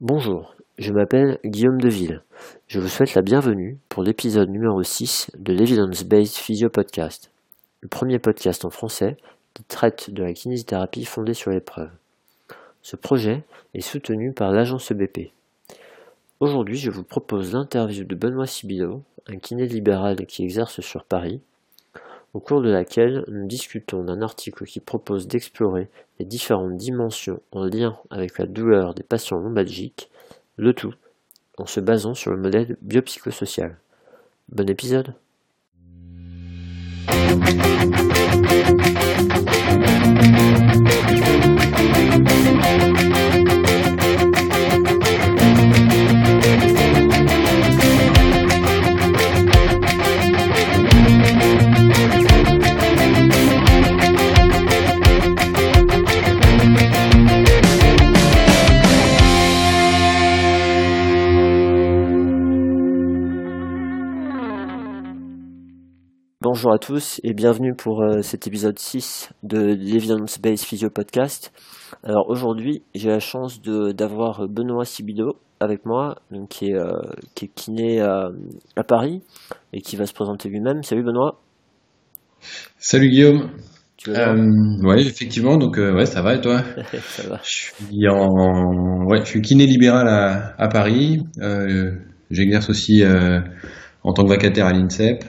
Bonjour, je m'appelle Guillaume Deville. Je vous souhaite la bienvenue pour l'épisode numéro 6 de l'Evidence Based Physio Podcast, le premier podcast en français qui traite de la kinésithérapie fondée sur l'épreuve. Ce projet est soutenu par l'agence EBP. Aujourd'hui, je vous propose l'interview de Benoît Sibilo, un kiné libéral qui exerce sur Paris, au cours de laquelle nous discutons d'un article qui propose d'explorer les différentes dimensions en lien avec la douleur des patients lombalgiques, le tout en se basant sur le modèle biopsychosocial. Bon épisode Bonjour à tous et bienvenue pour euh, cet épisode 6 de l'Evidence Based Physio Podcast. Alors aujourd'hui, j'ai la chance d'avoir Benoît Sibido avec moi, donc, qui, est, euh, qui est kiné à, à, Paris et qui va se présenter lui-même. Salut Benoît. Salut Guillaume. Euh, ouais, effectivement, donc euh, ouais, ça va et toi? Ça va. Je suis en, ouais, je suis kiné libéral à, à Paris. J'exerce aussi en tant que vacataire à l'INSEP.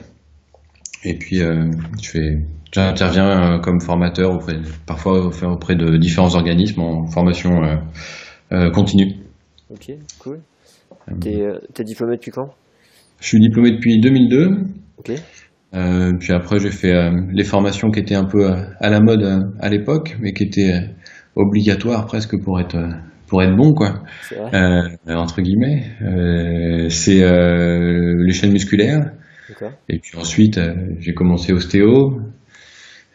Et puis, euh, je fais, j'interviens euh, comme formateur auprès, parfois auprès de différents organismes en formation euh, continue. Ok, cool. T'es, es diplômé depuis quand? Je suis diplômé depuis 2002. Ok. Euh, puis après, j'ai fait euh, les formations qui étaient un peu à la mode à l'époque, mais qui étaient obligatoires presque pour être pour être bon, quoi. Euh, entre guillemets. c'est les chaînes musculaires, et puis ensuite, euh, j'ai commencé ostéo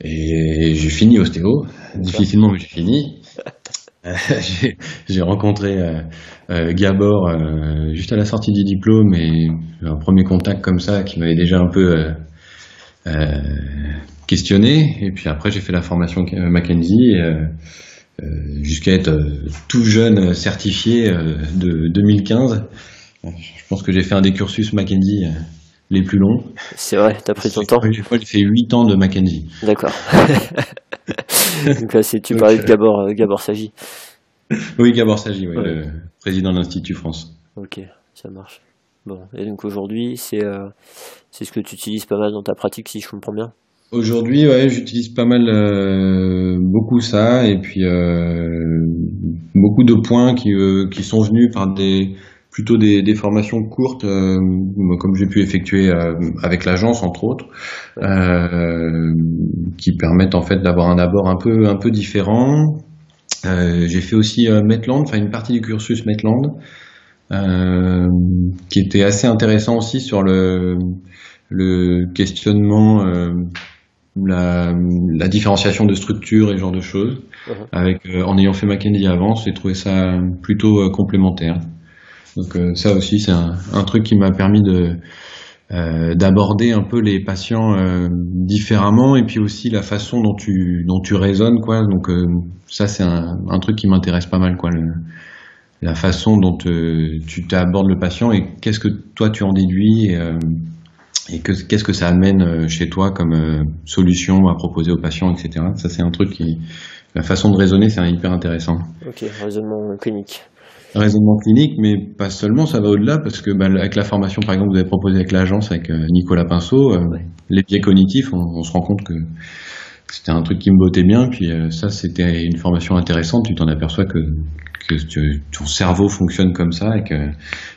et j'ai fini ostéo. Difficilement, mais j'ai fini. Euh, j'ai rencontré euh, Gabor juste à la sortie du diplôme et un premier contact comme ça qui m'avait déjà un peu questionné. Et puis après, j'ai fait la formation Mackenzie jusqu'à être tout jeune certifié de 2015. Je pense que j'ai fait un des cursus Mackenzie les plus longs. C'est vrai, t'as pris ton temps. J'ai fait 8 ans de Mackenzie. D'accord. Donc là, c'est, tu parlais de Gabor, euh, Gabor Sagi. Oui, Gabor Sagi, oui, le président de l'Institut France. Ok, ça marche. Bon, et donc aujourd'hui, c'est, euh, c'est ce que tu utilises pas mal dans ta pratique, si je comprends bien? Aujourd'hui, ouais, j'utilise pas mal, euh, beaucoup ça, et puis euh, beaucoup de points qui, euh, qui sont venus par des, plutôt des, des formations courtes, euh, comme j'ai pu effectuer euh, avec l'agence entre autres, euh, qui permettent en fait d'avoir un abord un peu un peu différent. j'ai fait aussi Metland, enfin une partie du cursus Metland, qui était assez intéressant aussi sur le le questionnement la, la, différenciation de structure et ce genre de choses. Avec, en ayant fait Mackenzie avant, j'ai trouvé ça plutôt complémentaire. Donc euh, ça aussi, c'est un, un, truc qui m'a permis de euh, d'aborder un peu les patients euh, différemment et puis aussi la façon dont tu dont tu raisonnes quoi. Donc ça, c'est un, un, truc qui m'intéresse pas mal quoi. Le, la façon dont tu t'abordes le patient et qu'est-ce que toi tu en déduis et, et qu'est-ce que ça amène chez toi comme solution à proposer aux patients, etc. Ça, c'est un truc qui, la façon de raisonner, c'est hyper intéressant. Ok, raisonnement clinique raisonnement clinique, mais pas seulement, ça va au-delà, parce que bah, avec la formation, par exemple, que vous avez proposé avec l'agence, avec euh, Nicolas Pinceau, euh, les biais cognitifs, on, se rend compte que c'était un truc qui me bottait bien, puis euh, ça, c'était une formation intéressante, tu t'en aperçois que, que ton cerveau fonctionne comme ça et que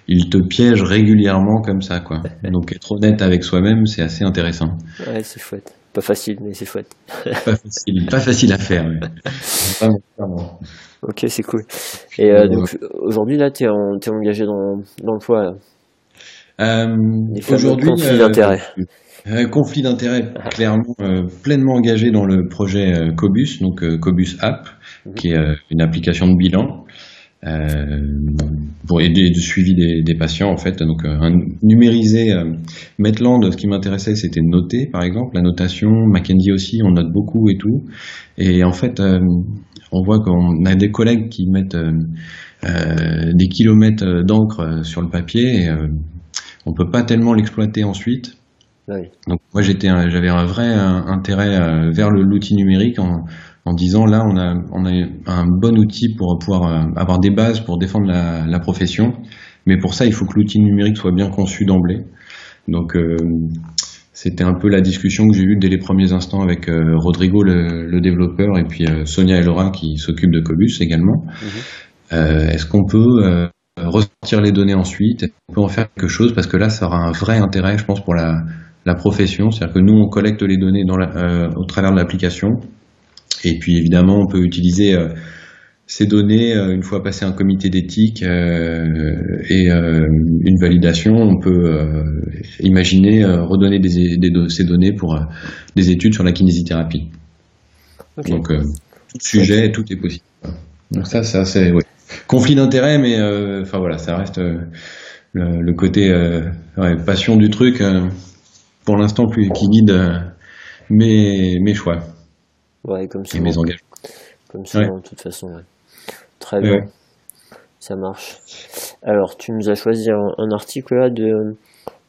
il te piège régulièrement comme ça, quoi. Donc être honnête avec soi-même, c'est assez intéressant. Ouais, c'est chouette. Pas facile, mais c'est chouette. pas facile, pas facile à faire. Ok, c'est cool. Et euh, donc aujourd'hui là, tu es, es, engagé dans, dans le poids. Euh, aujourd'hui, conflit euh, d'intérêt. conflit d'intérêt, clairement, pleinement engagé dans le projet Cobus, donc Cobus App, mhm. qui est une application de bilan. Pour aider du suivi des, des, patients en fait. Donc un, numériser Metland, ce qui m'intéressait, c'était noter par exemple la notation. Mackenzie aussi, on note beaucoup et tout. Et en fait, on voit qu'on a des collègues qui mettent des kilomètres d'encre sur le papier. Et, on peut pas tellement l'exploiter ensuite. Donc moi j'étais, j'avais un vrai intérêt euh, vers l'outil numérique en, en, disant là on a, on a un bon outil pour pouvoir euh, avoir des bases pour défendre la, la profession, mais pour ça il faut que l'outil numérique soit bien conçu d'emblée. Donc euh, c'était un peu la discussion que j'ai eue dès les premiers instants avec Rodrigo le, le, développeur et puis Sonia et Laura qui s'occupent de Cobus également. Mhm. Est-ce qu'on peut ressortir les données ensuite? On peut en faire quelque chose? Parce que là ça aura un vrai intérêt je pense pour la la profession, c'est-à-dire que nous on collecte les données dans euh, au travers de l'application, et puis évidemment on peut utiliser euh, ces données euh, une fois passé un comité d'éthique et une validation, on peut imaginer redonner des, ces données pour des études sur la kinésithérapie. Donc tout sujet, tout est possible. Donc ça, ça c'est conflit d'intérêt, mais enfin voilà, ça reste le, côté passion du truc pour l'instant qui guide euh, mes, mes choix. Ouais, comme et mes engagements. Comme ça, de toute façon. Très bien. Ça marche. Alors, tu nous as choisi un, article là de,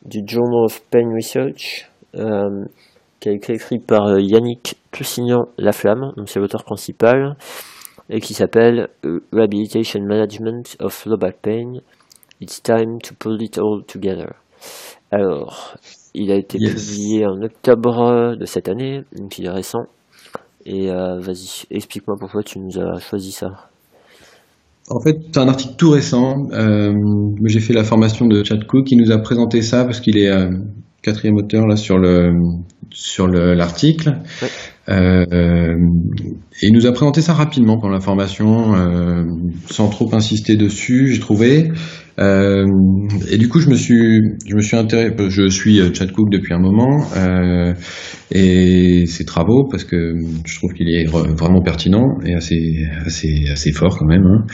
du Journal of Pain Research, euh, qui a été écrit par euh, Yannick Toussignan-Laflamme, donc c'est l'auteur principal, et qui s'appelle Rehabilitation Management of Low Back Pain. It's time to pull it all together. Alors, il a été publié en octobre de cette année, donc il est récent. Et euh, vas-y, explique-moi pourquoi tu nous as choisi ça. En fait, c'est un article tout récent. Euh, j'ai fait la formation de Chad Cook qui nous a présenté ça parce qu'il est euh, quatrième auteur là sur le sur l'article. Euh, et il nous a présenté ça rapidement pendant la formation, sans trop insister dessus, j'ai trouvé. Euh, et du coup, je me suis, je me suis intéressé. Je suis Chad Cook depuis un moment et ses travaux parce que je trouve qu'il est vraiment pertinent et assez, assez, assez fort quand même. Hein.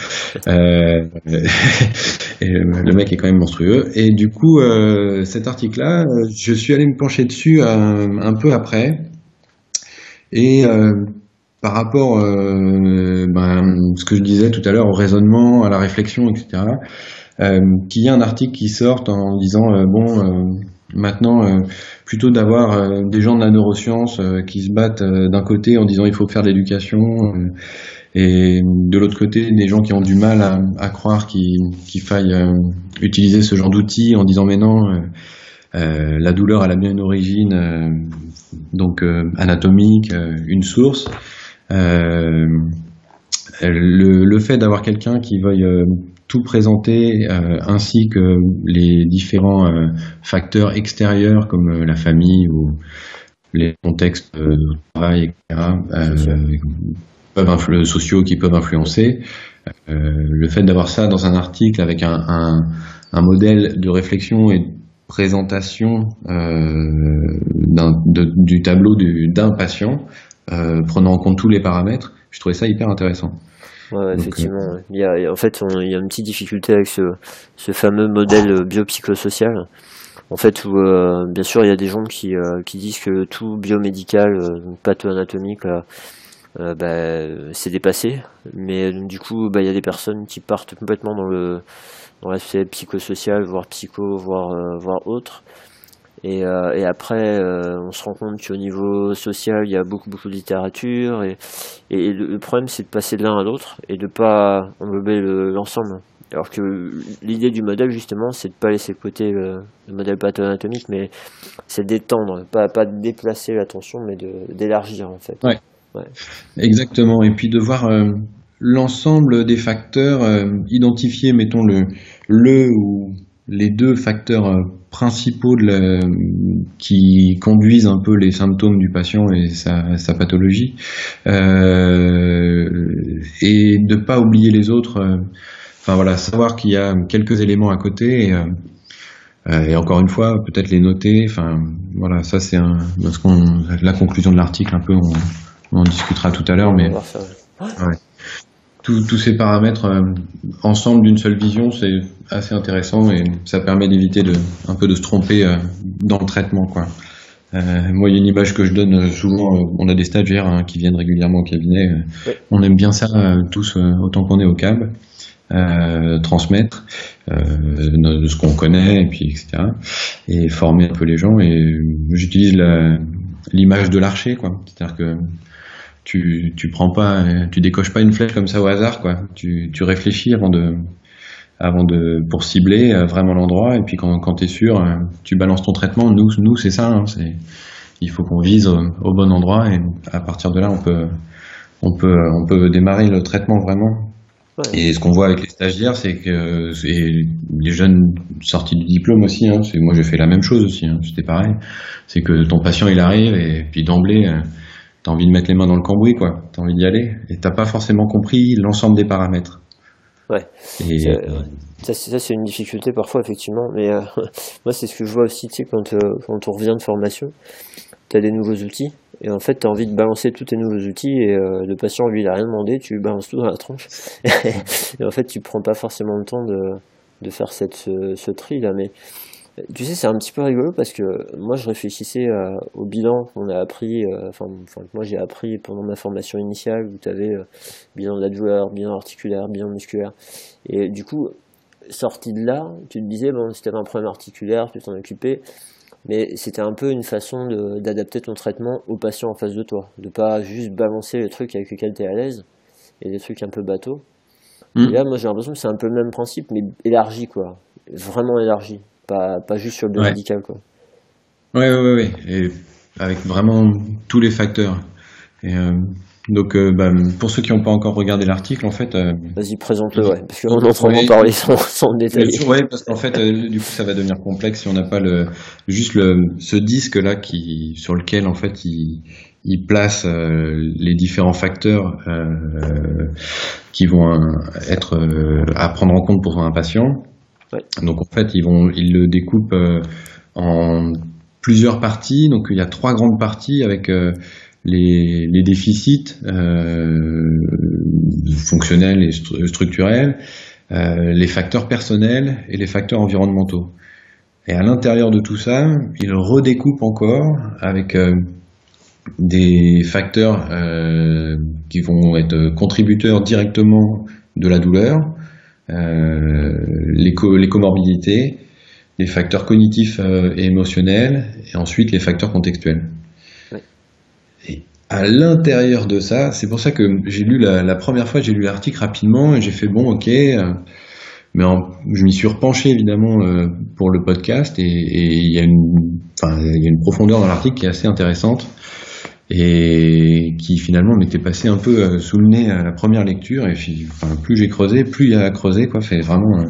et le mec est quand même monstrueux. Et du coup, cet article-là, je suis allé me pencher dessus un, peu après. Et euh, par rapport, euh, ben, ce que je disais tout à l'heure, au raisonnement, à la réflexion, etc., euh, qu'il y ait un article qui sorte en disant euh, bon, maintenant, plutôt d'avoir des gens de la neuroscience qui se battent d'un côté en disant il faut faire de l'éducation, et de l'autre côté des gens qui ont du mal à, à croire qu'il faille utiliser ce genre d'outils en disant mais non euh, la douleur a la bien une origine euh, donc euh, anatomique, une source. Le, le, fait d'avoir quelqu'un qui veuille tout présenter ainsi que les différents facteurs extérieurs comme la famille ou les contextes de travail, etc., peuvent sociaux qui peuvent influencer. le fait d'avoir ça dans un article avec un, modèle de réflexion et présentation euh, du tableau d'un patient, euh, prenant en compte tous les paramètres, je trouvais ça hyper intéressant. Ouais, effectivement. Il y a, en fait, il y a une petite difficulté avec ce, ce fameux modèle biopsychosocial. En fait, où, euh, bien sûr, il y a des gens qui, qui disent que tout biomédical, patho-anatomique, bah, c'est dépassé. Mais du coup, bah, il y a des personnes qui partent complètement dans le dans l'aspect psychosocial, voire psycho, voire, euh, voire autre. Et, euh, et après, euh, on se rend compte qu'au niveau social, il y a beaucoup, beaucoup de littérature. Et, et le, problème, c'est de passer de l'un à l'autre et de pas englober l'ensemble. Alors que l'idée du modèle, justement, c'est de pas laisser de côté le, modèle patho-anatomique, mais c'est d'étendre, pas, pas de déplacer l'attention, mais d'élargir, en fait. Ouais. ouais. Exactement. Et puis de voir l'ensemble des facteurs euh, identifiés, mettons le, le ou les deux facteurs euh, principaux de qui conduisent un peu les symptômes du patient et sa, sa pathologie, euh, et de pas oublier les autres. Euh, enfin voilà, savoir qu'il y a quelques éléments à côté. Et, et encore une fois, peut-être les noter. Enfin voilà, ça c'est un, parce qu'on la conclusion de l'article un peu, on, on en discutera tout à l'heure, mais. Ouais. Tous ces paramètres ensemble d'une seule vision, c'est assez intéressant et ça permet d'éviter de un peu de se tromper dans le traitement, quoi. Euh, moi, il y a une image que je donne souvent. On a des stagiaires hein, qui viennent régulièrement au cabinet. On aime bien ça tous, autant qu'on est au CAB. Euh, transmettre euh, ce qu'on connaît et puis etc et former un peu les gens et j'utilise l'image de l'archer quoi c'est-à-dire que tu tu prends pas tu décoches pas une flèche comme ça au hasard quoi. Tu tu réfléchis avant de avant de pour cibler euh, vraiment l'endroit. Et puis quand quand tu es sûr tu balances ton traitement. Nous nous c'est ça hein, c'est il faut qu'on vise au, au, bon endroit. Et à partir de là on peut on peut on peut démarrer le traitement vraiment. Et ce qu'on voit avec les stagiaires, c'est que les jeunes sortis du diplôme aussi, hein, moi j'ai fait la même chose aussi, hein, c'était pareil. C'est que ton patient il arrive et puis d'emblée, euh, t'as envie de mettre les mains dans le cambouis, quoi. T'as envie d'y aller et t'as pas forcément compris l'ensemble des paramètres. Ouais. Et, ça, c'est une difficulté parfois effectivement, mais euh, moi c'est ce que je vois aussi, tu sais, quand, euh, quand on revient de formation, tu as des nouveaux outils et en fait, tu as envie de balancer tous tes nouveaux outils et euh, le patient, lui, il a rien demandé, tu balances tout dans la tronche. et en fait, tu prends pas forcément le temps de, de faire cette, ce, tri là. Mais tu sais, c'est un petit peu rigolo parce que moi, je réfléchissais euh, au bilan qu'on a appris, euh, enfin, moi j'ai appris pendant ma formation initiale où tu avais bilan de la douleur, bilan articulaire, bilan musculaire. Et du coup, sorti de là, tu te disais, bon, si tu avais un problème articulaire, tu t'en occupais mais c'était un peu une façon d'adapter ton traitement au patient en face de toi, de pas juste balancer les trucs avec lesquels tu es à l'aise et des trucs un peu bateaux. Mm. Et là, moi j'ai l'impression que c'est un peu le même principe, mais élargi quoi, vraiment élargi, pas, pas juste sur le médical quoi. Ouais, ouais, ouais, et avec vraiment tous les facteurs. Et, euh, donc, euh, bah, pour ceux qui n'ont pas encore regardé l'article, en fait. Euh, Vas-y, présente-le, ouais, parce qu'on est en parler sans, sans détailler. Oui, parce qu'en fait, du coup, ça va devenir complexe si on n'a pas le juste le ce disque là qui sur lequel en fait il, il place les différents facteurs qui vont être à prendre en compte pour un patient. Donc en fait, ils vont ils le découpent en plusieurs parties. Donc il y a trois grandes parties avec les, les déficits euh, fonctionnels et structurels, euh, les facteurs personnels et les facteurs environnementaux. Et à l'intérieur de tout ça, il redécoupe encore avec euh, des facteurs euh, qui vont être contributeurs directement de la douleur, euh, les, co les, comorbidités, les facteurs cognitifs et émotionnels, et ensuite les facteurs contextuels. À l'intérieur de ça, c'est pour ça que j'ai lu la, première fois, j'ai lu l'article rapidement et j'ai fait bon, ok, euh, mais je m'y suis repenché évidemment euh, pour le podcast et il y a une, enfin, il y a une profondeur dans l'article qui est assez intéressante et qui finalement m'était passé un peu euh, sous le nez à la première lecture. Et enfin, plus j'ai creusé, plus il y a à creuser quoi, c'est vraiment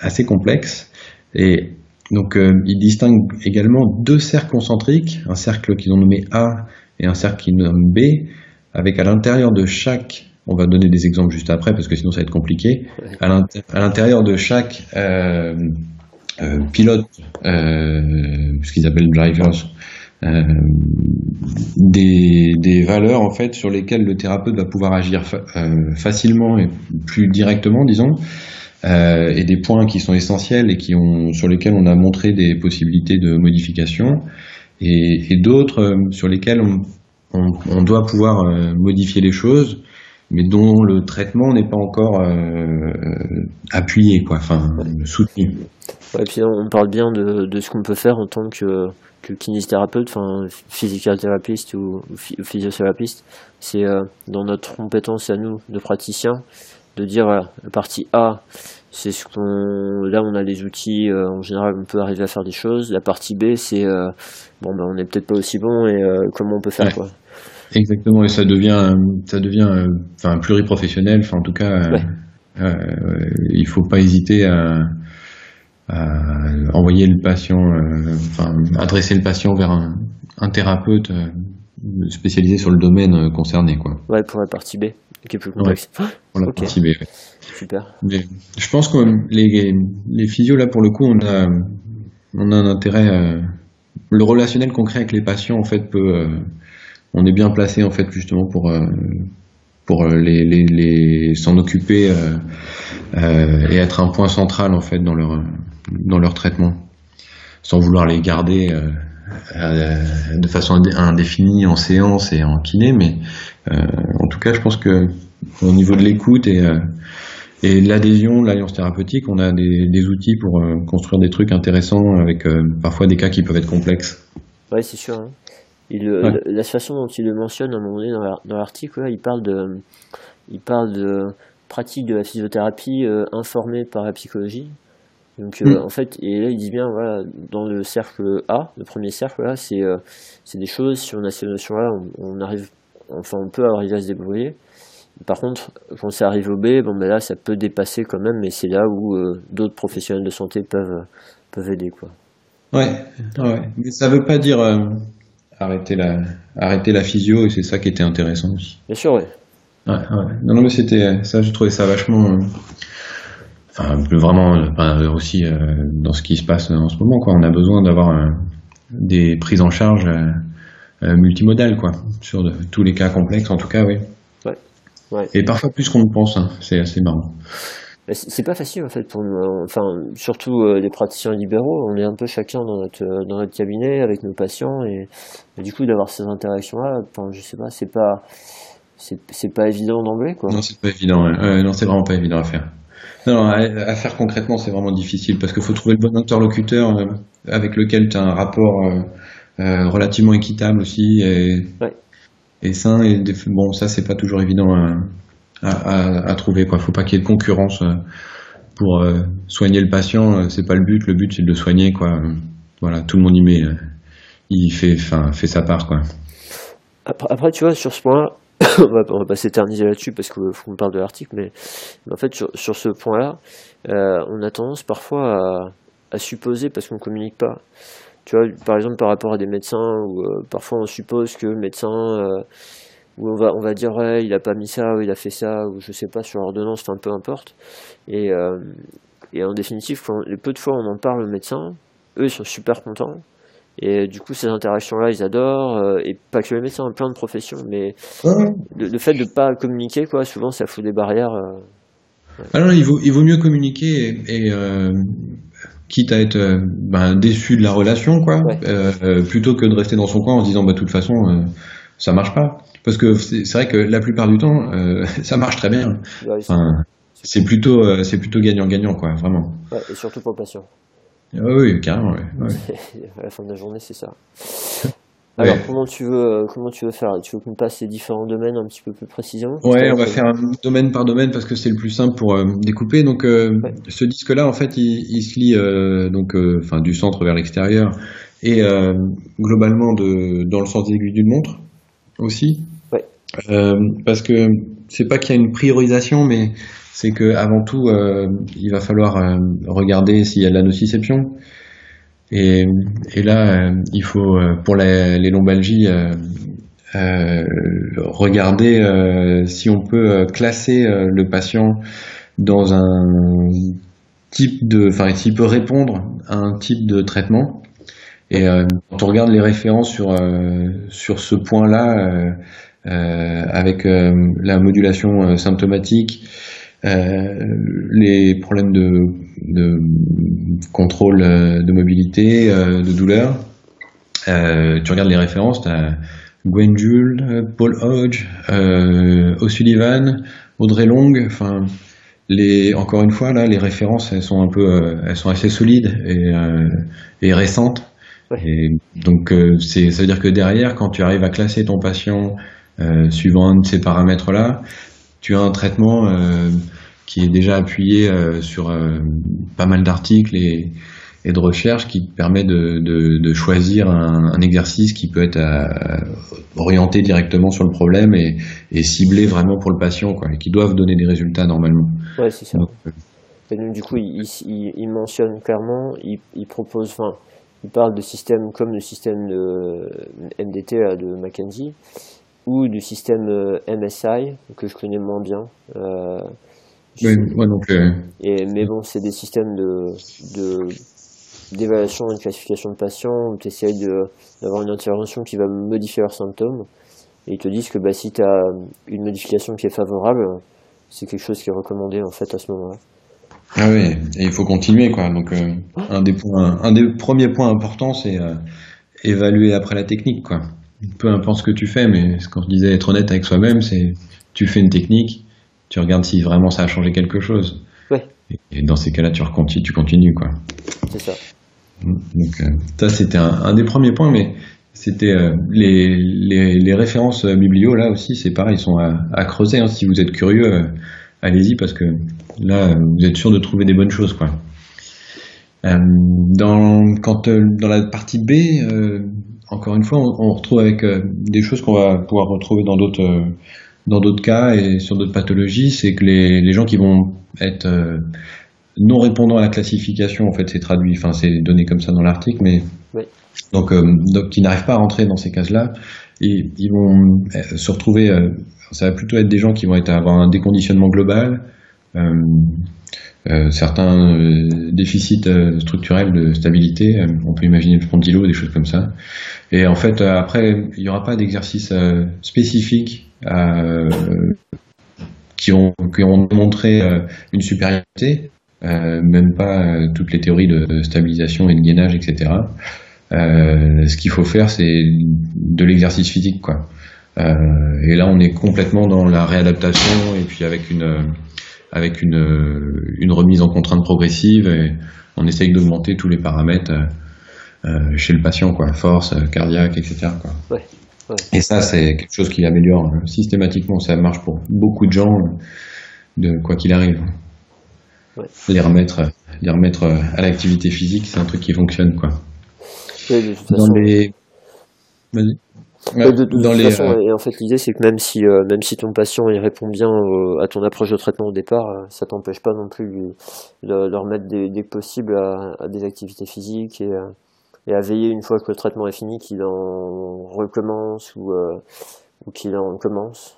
assez complexe. Et donc il distingue également deux cercles concentriques, un cercle qu'ils ont nommé A et un cercle qui nomme B, avec à l'intérieur de chaque, on va donner des exemples juste après parce que sinon ça va être compliqué, à l'intérieur de chaque euh, euh, pilote, euh, ce qu'ils appellent drivers, euh, des, des, valeurs en fait sur lesquelles le thérapeute va pouvoir agir euh, facilement et plus directement, disons, euh, et des points qui sont essentiels et qui ont, sur lesquels on a montré des possibilités de modification et, et d'autres euh, sur lesquels on, on, on, doit pouvoir euh, modifier les choses, mais dont le traitement n'est pas encore euh, appuyé, quoi, enfin soutenu. Ouais, et puis on parle bien de, de ce qu'on peut faire en tant que, que kinésithérapeute, enfin physicothérapeute ou physiothérapeute. C'est euh, dans notre compétence à nous, de praticiens, de dire la partie A, c'est ce qu'on là on a les outils euh, en général on peut arriver à faire des choses. La partie B c'est euh, bon ben on n'est peut-être pas aussi bon et euh, comment on peut faire quoi. Exactement et ça devient ça devient enfin pluriprofessionnel enfin en tout cas il faut pas hésiter à, envoyer le patient enfin adresser le patient vers un, un thérapeute spécialisé sur le domaine concerné quoi ouais pour la partie B qui est plus complexe pour la partie B Super. Mais je pense que les, les physios, là, pour le coup, on a, on a un intérêt. Euh, le relationnel concret avec les patients, en fait, peut. Euh, on est bien placé, en fait, justement, pour, euh, pour les, les, les s'en occuper et être un point central en fait dans leur dans leur traitement, sans vouloir les garder de façon indéfinie en séance et en kiné, mais en tout cas, je pense que au niveau de l'écoute et et l'adhésion, l'alliance thérapeutique, on a des, outils pour euh, construire des trucs intéressants avec euh, parfois des cas qui peuvent être complexes. Oui, c'est sûr. Hein. La façon dont il le mentionne à un moment donné dans l'article, il parle de, il parle de pratique de la physiothérapie euh, informée par la psychologie. Donc mm. en fait, et là il dit bien, voilà, dans le cercle A, le premier cercle là, c'est c'est des choses. Si on a ces notions-là, on, arrive, enfin on peut arriver à se débrouiller. Par contre, quand c'est arrivé au B, bon, ben là, ça peut dépasser quand même, mais c'est là où euh, d'autres professionnels de santé peuvent, peuvent aider. Quoi. Ouais, ouais. mais ça veut pas dire euh, arrêter, la, arrêter la physio, et c'est ça qui était intéressant aussi. Bien sûr, oui. Ouais, ouais. Non, non, mais c'était ça, j'ai trouvé ça vachement. Euh, enfin, vraiment, aussi dans ce qui se passe en ce moment, quoi. On a besoin d'avoir des prises en charge multimodales, quoi, sur tous les cas complexes, en tout cas, oui. Et parfois plus qu'on ne pense, hein. c'est assez marrant. C'est pas facile en fait pour enfin surtout euh, les praticiens libéraux, on est un peu chacun dans notre euh, dans notre cabinet avec nos patients et, du coup d'avoir ces interactions là, enfin, je sais pas, c'est pas c'est pas évident d'emblée quoi. Non c'est pas évident, non c'est vraiment pas évident à faire. Non, à, faire concrètement c'est vraiment difficile parce qu'il faut trouver le bon interlocuteur euh, avec lequel tu as un rapport relativement équitable aussi et, ouais et sain. Et bon, ça, c'est pas toujours évident à, à, trouver. Quoi, faut pas qu'il y ait de concurrence euh, pour euh, soigner le patient. Euh, c'est pas le but. Le but, c'est de le soigner. Quoi. Voilà, tout le monde y met, il fait, enfin, fait sa part. Quoi. Après, tu vois, sur ce point-là, on va, va pas s'éterniser là-dessus parce qu'il faut qu'on parle de l'article, mais, en fait, sur, ce point-là, on a tendance parfois à, supposer parce qu'on communique pas. Tu vois, par exemple, par rapport à des médecins, où euh, parfois on suppose que le médecin, euh, où on va, on va dire, ouais, il a pas mis ça, ou il a fait ça, ou je sais pas, sur l'ordonnance, enfin, peu importe. Et, euh, en définitive, peu de fois on en parle au médecin, eux, ils sont super contents. Et du coup, ces interactions-là, ils adorent, et pas que les médecins, plein de professions, mais le, fait de pas communiquer, quoi, souvent, ça fout des barrières. Alors, il vaut, il vaut mieux communiquer et, quitte à être euh, ben, déçu de la relation, quoi, euh, plutôt que de rester dans son coin en se disant, bah, de toute façon, euh, ça marche pas. Parce que c'est vrai que la plupart du temps, ça marche très bien. c'est plutôt, c'est plutôt gagnant-gagnant, quoi, vraiment. et surtout pour le patient. Ah oui, carrément, à la fin de la journée, c'est ça. Alors, comment tu veux, euh, comment tu veux faire? Tu veux qu'on passe les différents domaines un petit peu plus précisément? Ouais, on va faire un domaine par domaine parce que c'est le plus simple pour euh, découper. Donc, euh, ce disque-là, en fait, il, il se lie donc, enfin, du centre vers l'extérieur et globalement de, dans le sens des aiguilles d'une montre aussi. Ouais. parce que c'est pas qu'il y a une priorisation, mais c'est que avant tout, il va falloir regarder s'il y a de la nociception. Et, et là, euh, il faut, euh, pour les, les lombalgies, euh, regarder si on peut classer le patient dans un type de, enfin, s'il peut répondre à un type de traitement. Et quand on regarde les références sur sur ce point-là, avec la modulation symptomatique, les problèmes de de contrôle euh, de mobilité, euh, de douleur. Euh, tu regardes les références, tu as Gwen Jules, Paul Hodge, O'Sullivan, Audrey Long, enfin les encore une fois là les références elles sont un peu elles sont assez solides et, et récentes et donc c'est ça veut dire que derrière quand tu arrives à classer ton patient suivant un de ces paramètres là tu as un traitement qui est déjà appuyé euh, sur euh, pas mal d'articles et, et, de recherches qui permet de, de, de choisir un, un, exercice qui peut être euh, orienté directement sur le problème et, et, ciblé vraiment pour le patient, quoi, et qui doivent donner des résultats normalement. Ouais, c'est ça. et donc, du coup, il, il, il, mentionne clairement, il, il propose, enfin, il parle de systèmes comme le système de MDT de McKenzie ou du système MSI que je connais moins bien. Euh, oui, moi non plus. Et, mais bon, c'est des systèmes de, de d'évaluation et de classification de patients où tu essayes d'avoir une intervention qui va modifier leurs symptômes. et ils te disent que bah, si tu as une modification qui est favorable, c'est quelque chose qui est recommandé en fait à ce moment-là. Ah oui, et il faut continuer quoi. Donc euh, un des points, un des premiers points importants, c'est euh, évaluer après la technique quoi. Peu importe ce que tu fais, mais ce qu'on disait être honnête avec soi-même, c'est tu fais une technique, tu regardes si vraiment ça a changé quelque chose. Ouais. Et, dans ces cas-là, tu tu continues quoi. C'est ça. Donc euh, ça c'était un, un, des premiers points, mais c'était euh, les, les, les, références biblio là aussi, c'est pareil, ils sont à, à creuser. Hein. Si vous êtes curieux, euh, allez-y parce que là, vous êtes sûr de trouver des bonnes choses, quoi. Euh, dans, quand, dans la partie B, encore une fois, on, on retrouve avec des choses qu'on va pouvoir retrouver dans d'autres dans d'autres cas et sur d'autres pathologies, c'est que les, les gens qui vont être non répondant à la classification, en fait, c'est traduit, enfin, c'est donné comme ça dans l'article, mais oui. donc, euh, donc qui n'arrivent pas à rentrer dans ces cases-là, et ils vont euh, se retrouver, euh, ça va plutôt être des gens qui vont être, avoir un déconditionnement global, euh, euh certains déficits structurels de stabilité, on peut imaginer le frontilo, des choses comme ça. Et en fait, après, il n'y aura pas d'exercice spécifique qui ont, qui ont montré une supériorité, euh, même pas euh, toutes les théories de stabilisation et de gainage, etc. Euh, ce qu'il faut faire, c'est de l'exercice physique, quoi. et là, on est complètement dans la réadaptation et puis avec une avec une, une remise en contrainte progressive et on essaye d'augmenter tous les paramètres euh, chez le patient, quoi, force, cardiaque, etc. Quoi. Ouais, ouais. Et ça, c'est quelque chose qui améliore systématiquement. Ça marche pour beaucoup de gens, de quoi qu'il arrive. Ouais. Les remettre, les remettre à l'activité physique, c'est un truc qui fonctionne, quoi. Oui, de toute Dans façon, les, vas-y. Ouais, de, de toute dans les, façon, et en fait, l'idée, c'est que même si, euh, même si ton patient il répond bien euh, à ton approche de traitement au départ, euh, ça t'empêche pas non plus de, de remettre dès, que possible à, à des activités physiques et, euh, et à veiller une fois que le traitement est fini qu'il en recommence ou, euh, ou qu'il en commence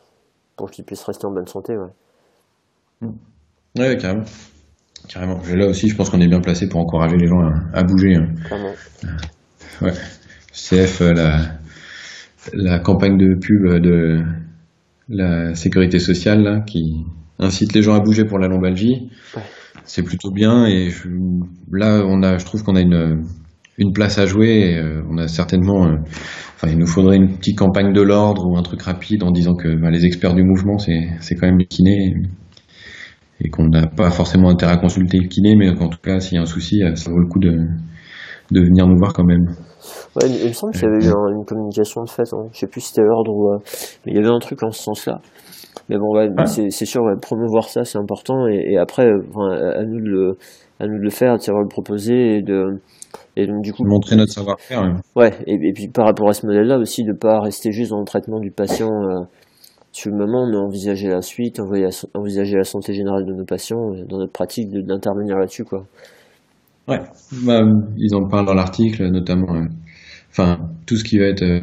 pour qu'il puisse rester en bonne santé. Ouais. Ouais, carrément. Carrément. Et Là aussi, je pense qu'on est bien placé pour encourager les gens à, à bouger. hein. Clairement. Ouais. CF, la, la campagne de pub de la sécurité sociale là, qui incite les gens à bouger pour la lombalgie, Ouais. c'est plutôt bien. Et je- là, on a, je trouve qu'on a une, une place à jouer. Et, euh, on a certainement, euh, enfin, il nous faudrait une petite campagne de l'ordre ou un truc rapide en disant que ben, les experts du mouvement, c'est, c'est quand même les kinés. Et qu'on n'a pas forcément intérêt à consulter le kiné, mais qu'en tout cas, s'il y a un souci, euh, ça vaut le coup de, de venir nous voir quand même. Ouais, il il me semble qu'il y avait eu un- une communication de fait, hein. je sais plus si c'était l'ordre ou... euh, mais il y avait un truc en ce sens-là. Mais bon, ouais, Ouais. c'est c'est sûr, ouais, promouvoir ça, c'est important, et, et après, euh, enfin, à, à nous de le, à nous de le faire, de savoir le proposer, et de... Et donc, du coup, Montrer notre savoir-faire. Ouais, et, et puis par rapport à ce modèle-là aussi, de pas rester juste dans le traitement du patient euh, sur le moment, mais envisager la suite, envoyer- envisager la santé générale de nos patients, dans notre pratique, de- d'intervenir là-dessus, quoi. Ouais, bah, ils en parlent dans l'article, notamment, euh, enfin, tout ce qui va être euh,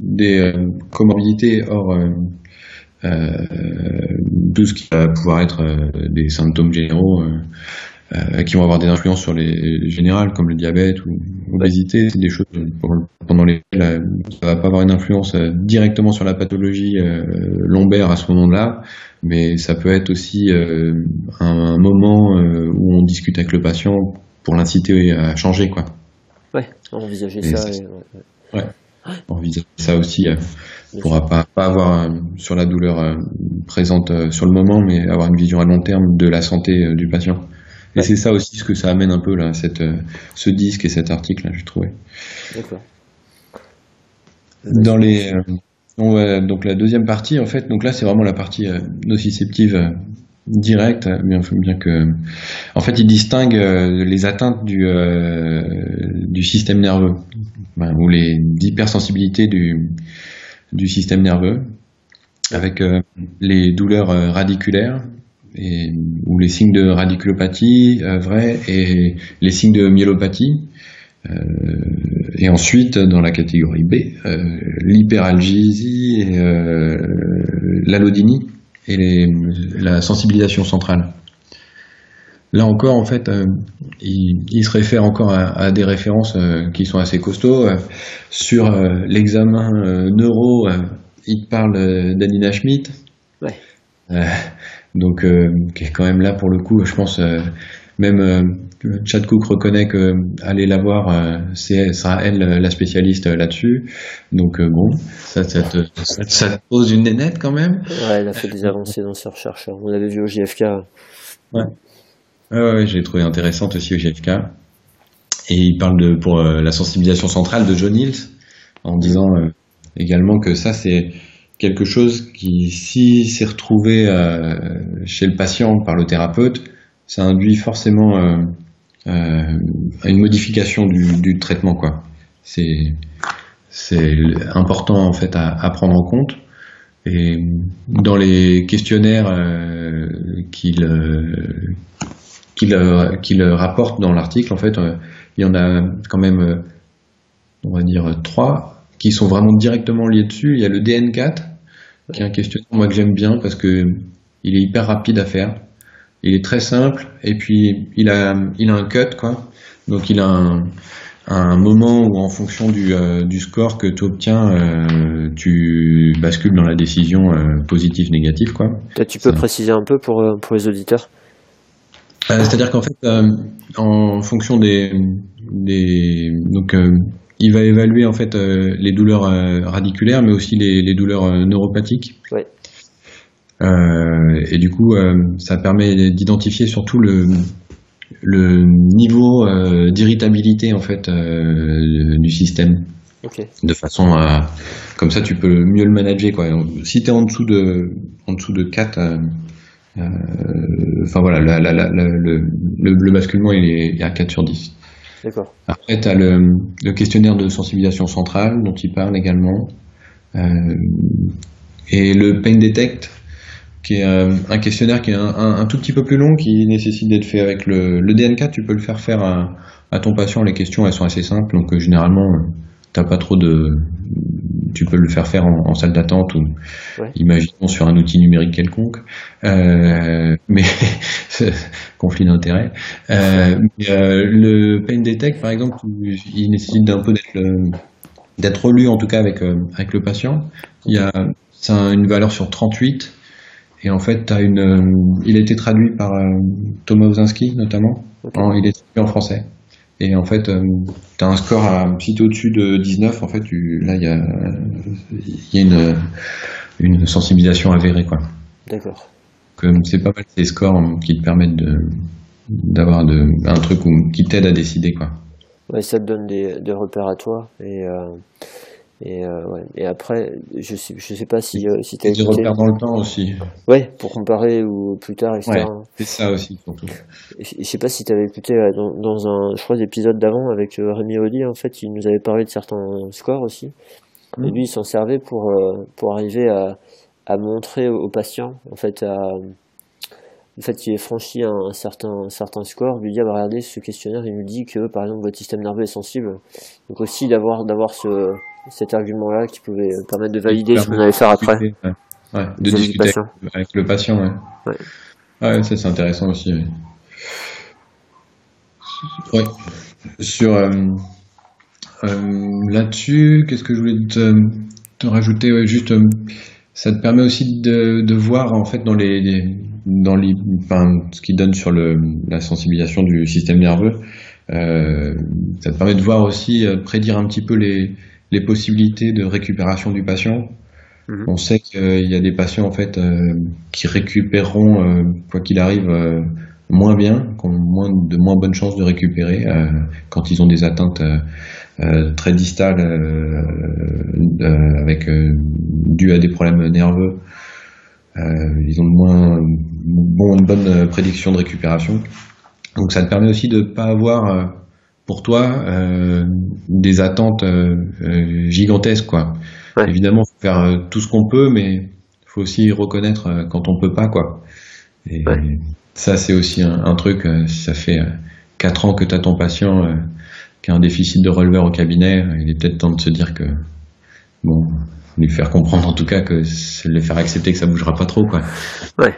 des euh, comorbidités hors euh, tout ce qui va pouvoir être des symptômes généraux qui vont avoir des influences sur les générales, comme le diabète ou l'obésité, c'est des choses pendant lesquelles ça va pas avoir une influence directement sur la pathologie lombaire à ce moment-là, mais ça peut être aussi un, moment où on discute avec le patient pour l'inciter à changer, quoi. Ouais, envisager Et ça. et- ouais, ouais. Envisager ça aussi euh, pourra pas, pas avoir euh, sur la douleur euh, présente euh, sur le moment, mais avoir une vision à long terme de la santé euh, du patient. Et Ouais. c'est ça aussi ce que ça amène un peu là, cette, euh, ce disque et cet article là, j'ai trouvé. D'accord. Dans les euh, donc, la deuxième partie en fait, donc là c'est vraiment la partie euh, nociceptive directe, euh, bien, que en fait il distingue euh, les atteintes du euh, du système nerveux ou les hypersensibilités du du système nerveux avec les douleurs radiculaires ou les signes de radiculopathie euh, vrais et les signes de myélopathie. Et ensuite, dans la catégorie B, l'hyperalgésie, et, l'allodynie et les- la sensibilisation centrale. Là encore, en fait, euh, il, il se réfère encore à, à des références euh, qui sont assez costauds euh, sur l'examen neuro il parle d'Anina Schmidt. Ouais. donc, qui est quand même là pour le coup, je pense, même Chad Cook reconnaît que aller la voir, euh, c'est sera elle la spécialiste là-dessus. Donc euh, bon, ça, ça, te, ça, pose une nénette quand même. Ouais, elle a fait des avancées dans ses recherches. On l'avait vu au JFK. Ouais. Ouais, l'ai trouvé intéressante aussi au JFK. Et il parle de pour euh, la sensibilisation centrale de John Hills en disant également que ça c'est quelque chose qui, si c'est retrouvé chez le patient par le thérapeute, ça induit forcément euh, une modification du, traitement quoi. C'est c'est important en fait à, prendre en compte. Et dans les questionnaires euh, qu'il euh, qu'il qu'il rapporte dans l'article, en fait, euh, il y en a quand même, on va dire trois qui sont vraiment directement liés dessus. Il y a le DN4 qui est un questionnaire moi que j'aime bien parce que il est hyper rapide à faire il est très simple et puis il a, il a un cut quoi. Donc il a un, un moment où en fonction du, euh, du score que tu obtiens, euh, tu bascules dans la décision euh, positive négative quoi. tu peux préciser un peu pour, pour les auditeurs? C'est-à-dire qu'en fait, en fonction des, des donc il va évaluer en fait les douleurs radiculaires, mais aussi les, les douleurs neuropathiques. Ouais. Euh, et du coup, euh, ça permet d'identifier surtout le, le niveau euh, d'irritabilité en fait du système. De façon à, comme ça, tu peux mieux le manager quoi. Si tu es en dessous de, en dessous de 4 enfin voilà, la, la, la, le, le, basculement il est, à 4 sur 10. D'accord. Après, tu as le, le, questionnaire de sensibilisation centrale dont il parle également. Euh, et le Pain Detect, qui est euh, un questionnaire qui est un, tout petit peu plus long, qui nécessite d'être fait avec le, le DNK. Tu peux le faire faire à, ton patient. Les questions, elles sont assez simples, donc euh, généralement, t'as pas trop de. Tu peux le faire faire en, salle d'attente ou, imaginons sur un outil numérique quelconque. Euh, mais conflit d'intérêt. Euh, le Pain Detect, par exemple, il nécessite d'un peu d'être d'être lu en tout cas avec avec le patient. Il y a c'est une valeur sur 38 et en fait, as une, euh, il a été traduit par euh, Thomas Ozinski notamment. il est traduit en français. Et en fait, euh, tu as un score à, si au-dessus de 19, en fait, tu, là, il y a, y a une, une sensibilisation avérée, quoi. D'accord. C'est pas mal ces scores qui te permettent de, d'avoir un truc qui t'aide à décider, quoi. Ouais, ça te donne des, des repères à toi. Et, et, euh, ouais. et après, je sais, je sais pas si, euh, si tu as écouté. repères dans le temps aussi. Ouais, pour comparer ou plus tard, etc. Ouais, c'est ça aussi, surtout. Je sais pas si tu avais écouté dans, dans, un, je crois, l'épisode d'avant avec euh, Rémi Audi, en fait, il nous avait parlé de certains scores aussi. Et lui, il s'en servait pour, euh, pour arriver à, à montrer aux patients, en fait, à, en fait, il est franchi un, certain, certain score, lui ah, bah, regardez, ce questionnaire, il nous dit que, par exemple, votre système nerveux est sensible. Donc aussi d'avoir, d'avoir ce, cet argument-là qui pouvait permettre de valider ce qu'on allait faire après. Ouais, de discuter avec, le patient. Ouais. Ça c'est intéressant aussi. Ouais. Sur euh, euh, là-dessus, qu'est-ce que je voulais te, te rajouter ouais, Juste, euh, ça te permet aussi de, de voir en fait dans les, les dans les, enfin, ce qui donne sur le, la sensibilisation du système nerveux. Euh, ça te permet de voir aussi, euh, prédire un petit peu les, les possibilités de récupération du patient. Mhm. On sait qu'il y a des patients en fait euh, qui récupéreront euh, quoi qu'il arrive euh, moins bien, qui ont moins de moins bonnes chances de récupérer quand ils ont des atteintes très distales avec dues à des problèmes nerveux. ils ont moins bon, une bonne prédiction de récupération. Donc ça te permet aussi de pas avoir pour toi euh, des attentes euh, euh, gigantesques quoi. Évidemment, faut faire tout ce qu'on peut, mais faut aussi reconnaître quand on peut pas quoi. Et ça c'est aussi un, truc. ça fait quatre ans que tu as ton patient qui a un déficit de releveur au cabinet, il est peut-être temps de se dire que bon, lui faire comprendre en tout cas que c'est lui faire accepter que ça bougera pas trop quoi. Ouais.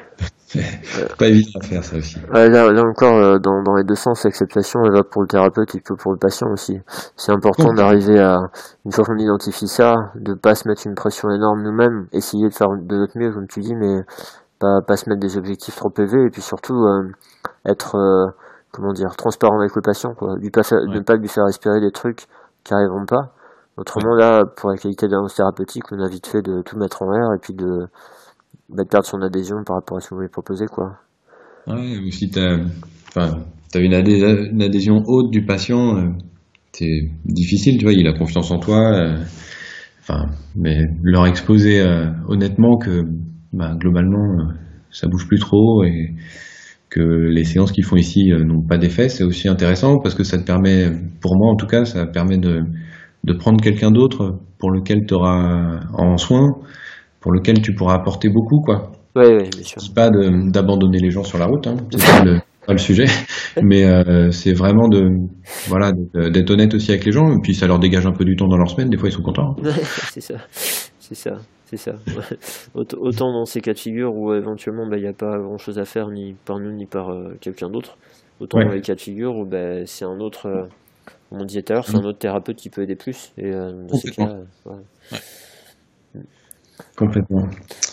pas évident à faire ça aussi. là, encore, euh, dans, dans, les deux sens, l'acceptation elle va pour le thérapeute et pour le patient aussi. C'est important d'arriver à, une fois qu'on identifie ça, de pas se mettre une pression énorme nous-mêmes, essayer de faire de notre mieux, comme tu dis, mais pas, pas se mettre des objectifs trop élevés et puis surtout euh, être, euh, comment dire, transparent avec le patient, quoi. Lui pas Ne pas lui faire respirer des trucs qui arriveront pas. Autrement, là, pour la qualité d'un thérapeutique, on a vite fait de tout mettre en l'air et puis de de perdre son adhésion par rapport à ce que vous lui proposez, quoi. Ouais, ou si t'as, enfin, as une, une, adhésion haute du patient, euh, c'est difficile, tu vois, il a confiance en toi, euh, enfin, mais leur exposer euh, honnêtement que, bah, globalement, ça bouge plus trop et que les séances qu'ils font ici n'ont pas d'effet, c'est aussi intéressant parce que ça te permet, pour moi en tout cas, ça permet de, de prendre quelqu'un d'autre pour lequel tu auras en soin pour lequel tu pourras apporter beaucoup, quoi. Oui, oui, bien sûr. pas d'abandonner les gens sur la route, hein. c'est pas le, pas le sujet, mais euh, c'est vraiment de voilà d'être honnête aussi avec les gens, et puis ça leur dégage un peu du temps dans leur semaine. Des fois, ils sont contents. Hein. c'est ça, c'est ça, c'est ça. Autant dans ces cas de figure où éventuellement il bah, n'y a pas grand chose à faire ni par nous ni par euh, quelqu'un d'autre. Autant dans les cas de figure où bah, c'est un autre, euh, comme on disait tout à l'heure, c'est un mm. autre thérapeute qui peut aider plus. Et dans ces cas, Complètement.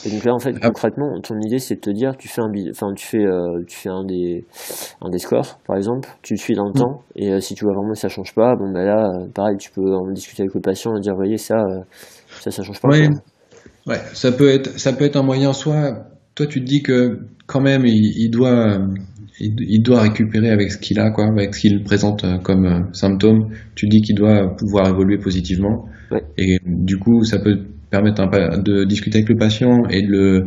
Et donc là, en fait, concrètement, ton idée, c'est de te dire, tu fais un, enfin, tu fais, euh, tu fais un des, un des scores, par exemple, tu le suis dans le mm. temps, et euh, si tu vois vraiment que ça change pas, bon, ben là, euh, pareil, tu peux en discuter avec le patient et dire, voyez, ça, ça, ça change pas. Oui. Ouais, ça peut être, ça peut être un moyen, soit, toi, tu te dis que quand même, il, doit, il, doit récupérer avec ce qu'il a, quoi, avec ce qu'il présente comme symptôme. Tu dis qu'il doit pouvoir évoluer positivement. Et du coup, ça peut permettre de discuter avec le patient et de le,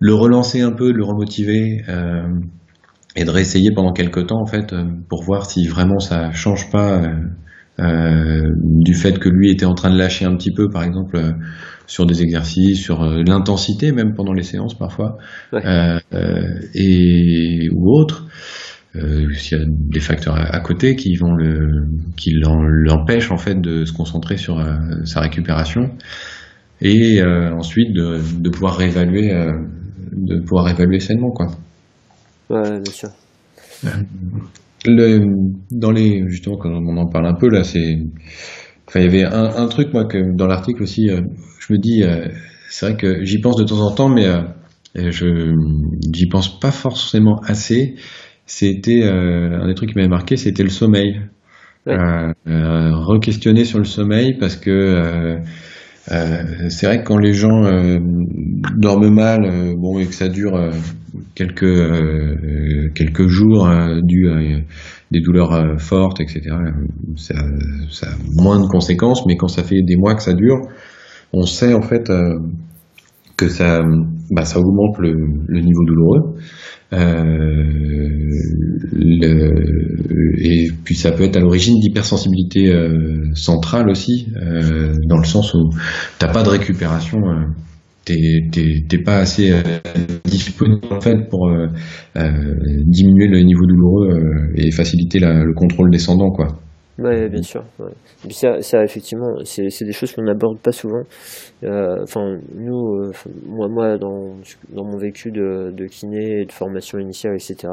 le relancer un peu, de le remotiver euh, et de réessayer pendant quelques temps en fait euh, pour voir si vraiment ça change pas euh, du fait que lui était en train de lâcher un petit peu par exemple sur des exercices, sur l'intensité même pendant les séances parfois et ou autres. s'il y a des facteurs à, côté qui vont le qui l'empêchent en fait de se concentrer sur sa récupération et euh, ensuite de, de, pouvoir réévaluer euh, de pouvoir réévaluer sainement quoi. Ouais, bien sûr. Le, dans les justement quand on en parle un peu là, c'est enfin il y avait un, un, truc moi que dans l'article aussi, euh, je me dis c'est vrai que j'y pense de temps en temps, mais je j'y pense pas forcément assez. C'était un des trucs qui m'avait marqué, c'était le sommeil. Ouais. re-questionner sur le sommeil parce que euh, c'est vrai que quand les gens euh, dorment mal, euh, bon et que ça dure quelques quelques jours dû à des douleurs fortes, etc. Ça, ça, a moins de conséquences, mais quand ça fait des mois que ça dure, on sait en fait que ça, bah, ça augmente le, le niveau douloureux. Euh, le, et puis ça peut être à l'origine d'hypersensibilité euh, centrale aussi, euh, dans le sens où t'as pas de récupération, euh, t'es pas assez euh, disponible en fait pour euh, diminuer le niveau douloureux et faciliter la, le contrôle descendant quoi. Oui, bien sûr. Ouais. Ça, ça, effectivement, c'est des choses qu'on n'aborde pas souvent. Euh, enfin, nous, euh, moi, moi, dans, dans mon vécu de, de kiné, de formation initiale, etc.,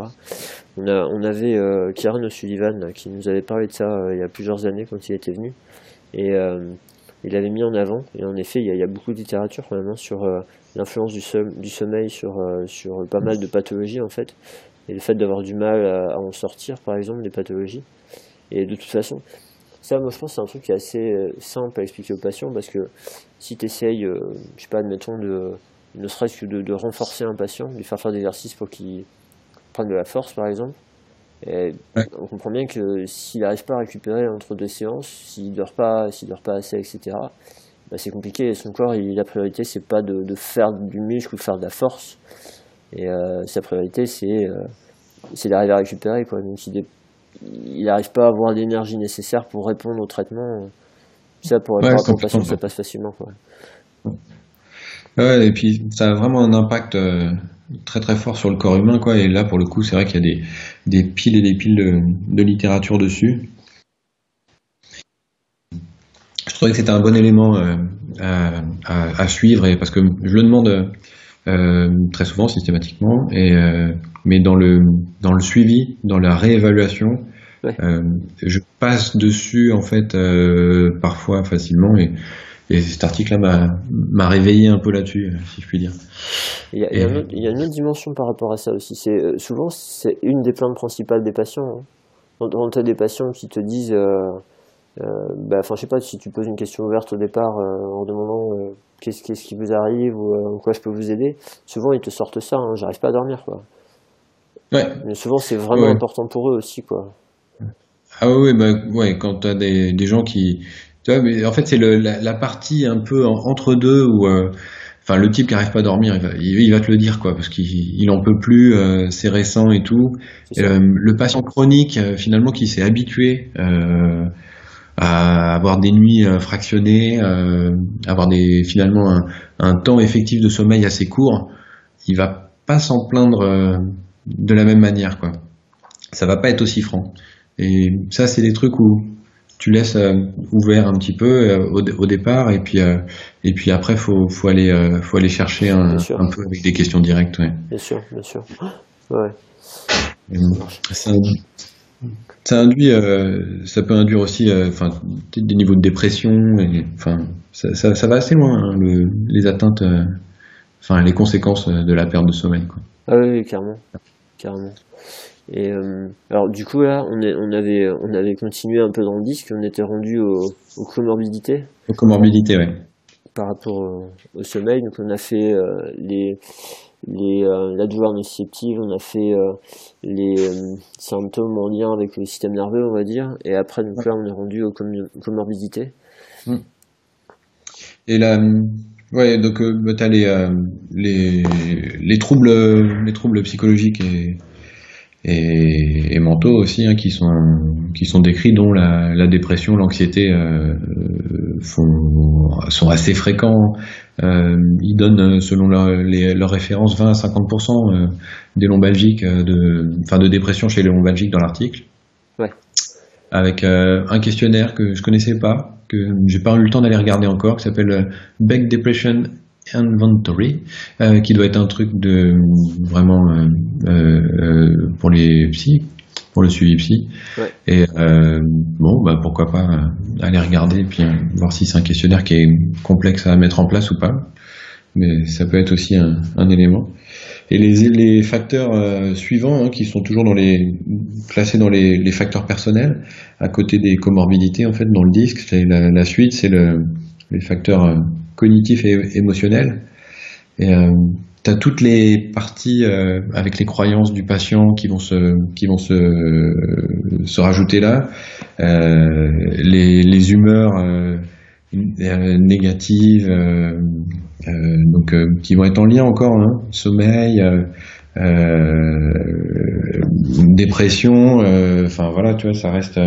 on, a, on avait euh, Kieran O'Sullivan qui nous avait parlé de ça euh, il y a plusieurs années quand il était venu. Et il avait mis en avant, et en effet, il y a, il y a beaucoup de littérature vraiment sur l'influence du, du sommeil sur, sur pas mal de pathologies en fait, et le fait d'avoir du mal à, à en sortir, par exemple, des pathologies. Et de toute façon, ça, moi, je pense c'est un truc qui est assez euh, simple à expliquer aux patients parce que si tu essayes, euh, je sais pas, admettons, de, ne serait-ce que de, renforcer un patient, de lui faire faire des exercices pour qu'il prenne de la force, par exemple, et on comprend bien que s'il n'arrive pas à récupérer entre deux séances, s'il dort pas, s'il dort pas assez, etc., bah, c'est compliqué. Son corps, il, la priorité, c'est pas de, de, faire du muscle ou de faire de la force. Et euh, sa priorité, c'est c'est d'arriver à récupérer. Quoi. Donc, il, il n'arrive pas à avoir l'énergie nécessaire pour répondre au traitement. Ça, pour répondre à patient, ça passe facilement. Quoi. Ouais, et puis ça a vraiment un impact euh, très très fort sur le corps humain, quoi. Et là, pour le coup, c'est vrai qu'il y a des, des piles et des piles de, littérature dessus. Je trouvais que c'était un bon élément euh, à, à, suivre, et parce que je le demande très souvent, systématiquement. Et mais dans le dans le suivi, dans la réévaluation, je passe dessus en fait parfois facilement et et cet article-là m'a réveillé un peu là-dessus, si je puis dire. Il y, a, il, y a il y, a, une autre dimension par rapport à ça aussi. C'est euh, souvent c'est une des plaintes principales des patients. Hein. Quand, tu as des patients qui te disent, euh, euh, bah, enfin je sais pas si tu poses une question ouverte au départ euh, en demandant euh, qu'est-ce qu'est-ce qui vous arrive ou en quoi je peux vous aider, souvent ils te sortent ça. Hein, J'arrive pas à dormir quoi. Ouais. Mais souvent c'est vraiment ouais. important pour eux aussi quoi. Ah oui, bah, ouais, quand tu as des, des gens qui, mais en fait, c'est la, la, partie un peu entre deux où, euh, enfin, le type qui arrive pas à dormir, il va, il, va te le dire, quoi, parce qu'il il en peut plus, euh, c'est récent et tout. Et, euh, le patient chronique, euh, finalement, qui s'est habitué avoir des nuits fractionnées, avoir des finalement un, un, temps effectif de sommeil assez court, il va pas s'en plaindre de la même manière, quoi. Ça va pas être aussi franc. Et ça, c'est des trucs où tu laisses euh, ouvert un petit peu euh, au, au, départ et puis euh, et puis après faut faut aller faut aller chercher un, un, peu avec des questions directes ouais. Bien sûr, bien sûr. Ouais. Ça, induit ça peut induire aussi enfin des niveaux de dépression et enfin ça, ça, ça va assez loin hein, le, les atteintes enfin les conséquences de la perte de sommeil quoi. Ah oui. Carrément. Et euh, alors du coup là, on, est, on, avait, on avait continué un peu dans le disque, on était rendu aux, aux comorbidités. Aux comorbidités, oui. Par rapport au, au, sommeil, donc on a fait euh, les, les, euh, la douleur nociceptive, on a fait euh, les euh, symptômes en lien avec le système nerveux, on va dire, et après donc là on est rendu aux com comorbidités. Mmh. Et là, ouais, donc bah, tu as les, les, les, troubles, les troubles psychologiques et et, et mentaux aussi hein, qui sont qui sont décrits dont la, la dépression l'anxiété euh, font, sont assez fréquents euh, ils donnent selon leur, les, leurs références 20 à 50% euh, des lombalgiques euh, de enfin de dépression chez les lombalgiques dans l'article ouais. avec euh, un questionnaire que je connaissais pas que j'ai pas eu le temps d'aller regarder encore qui s'appelle Beck Depression Inventory, euh, qui doit être un truc de vraiment euh, euh, pour les psy, pour le suivi psy. Ouais. Et euh, bon, bah pourquoi pas aller regarder et puis voir si c'est un questionnaire qui est complexe à mettre en place ou pas. Mais ça peut être aussi un, un élément. Et les, les facteurs euh, suivants, hein, qui sont toujours dans les classés dans les, les, facteurs personnels, à côté des comorbidités en fait dans le disque, la, la suite, c'est le, les facteurs cognitif et émotionnel. Et euh, tu as toutes les parties euh, avec les croyances du patient qui vont se, qui vont se, se rajouter là, euh, les, les humeurs euh, négatives, euh, donc qui vont être en lien encore, hein, sommeil. dépression, enfin voilà, tu vois, ça reste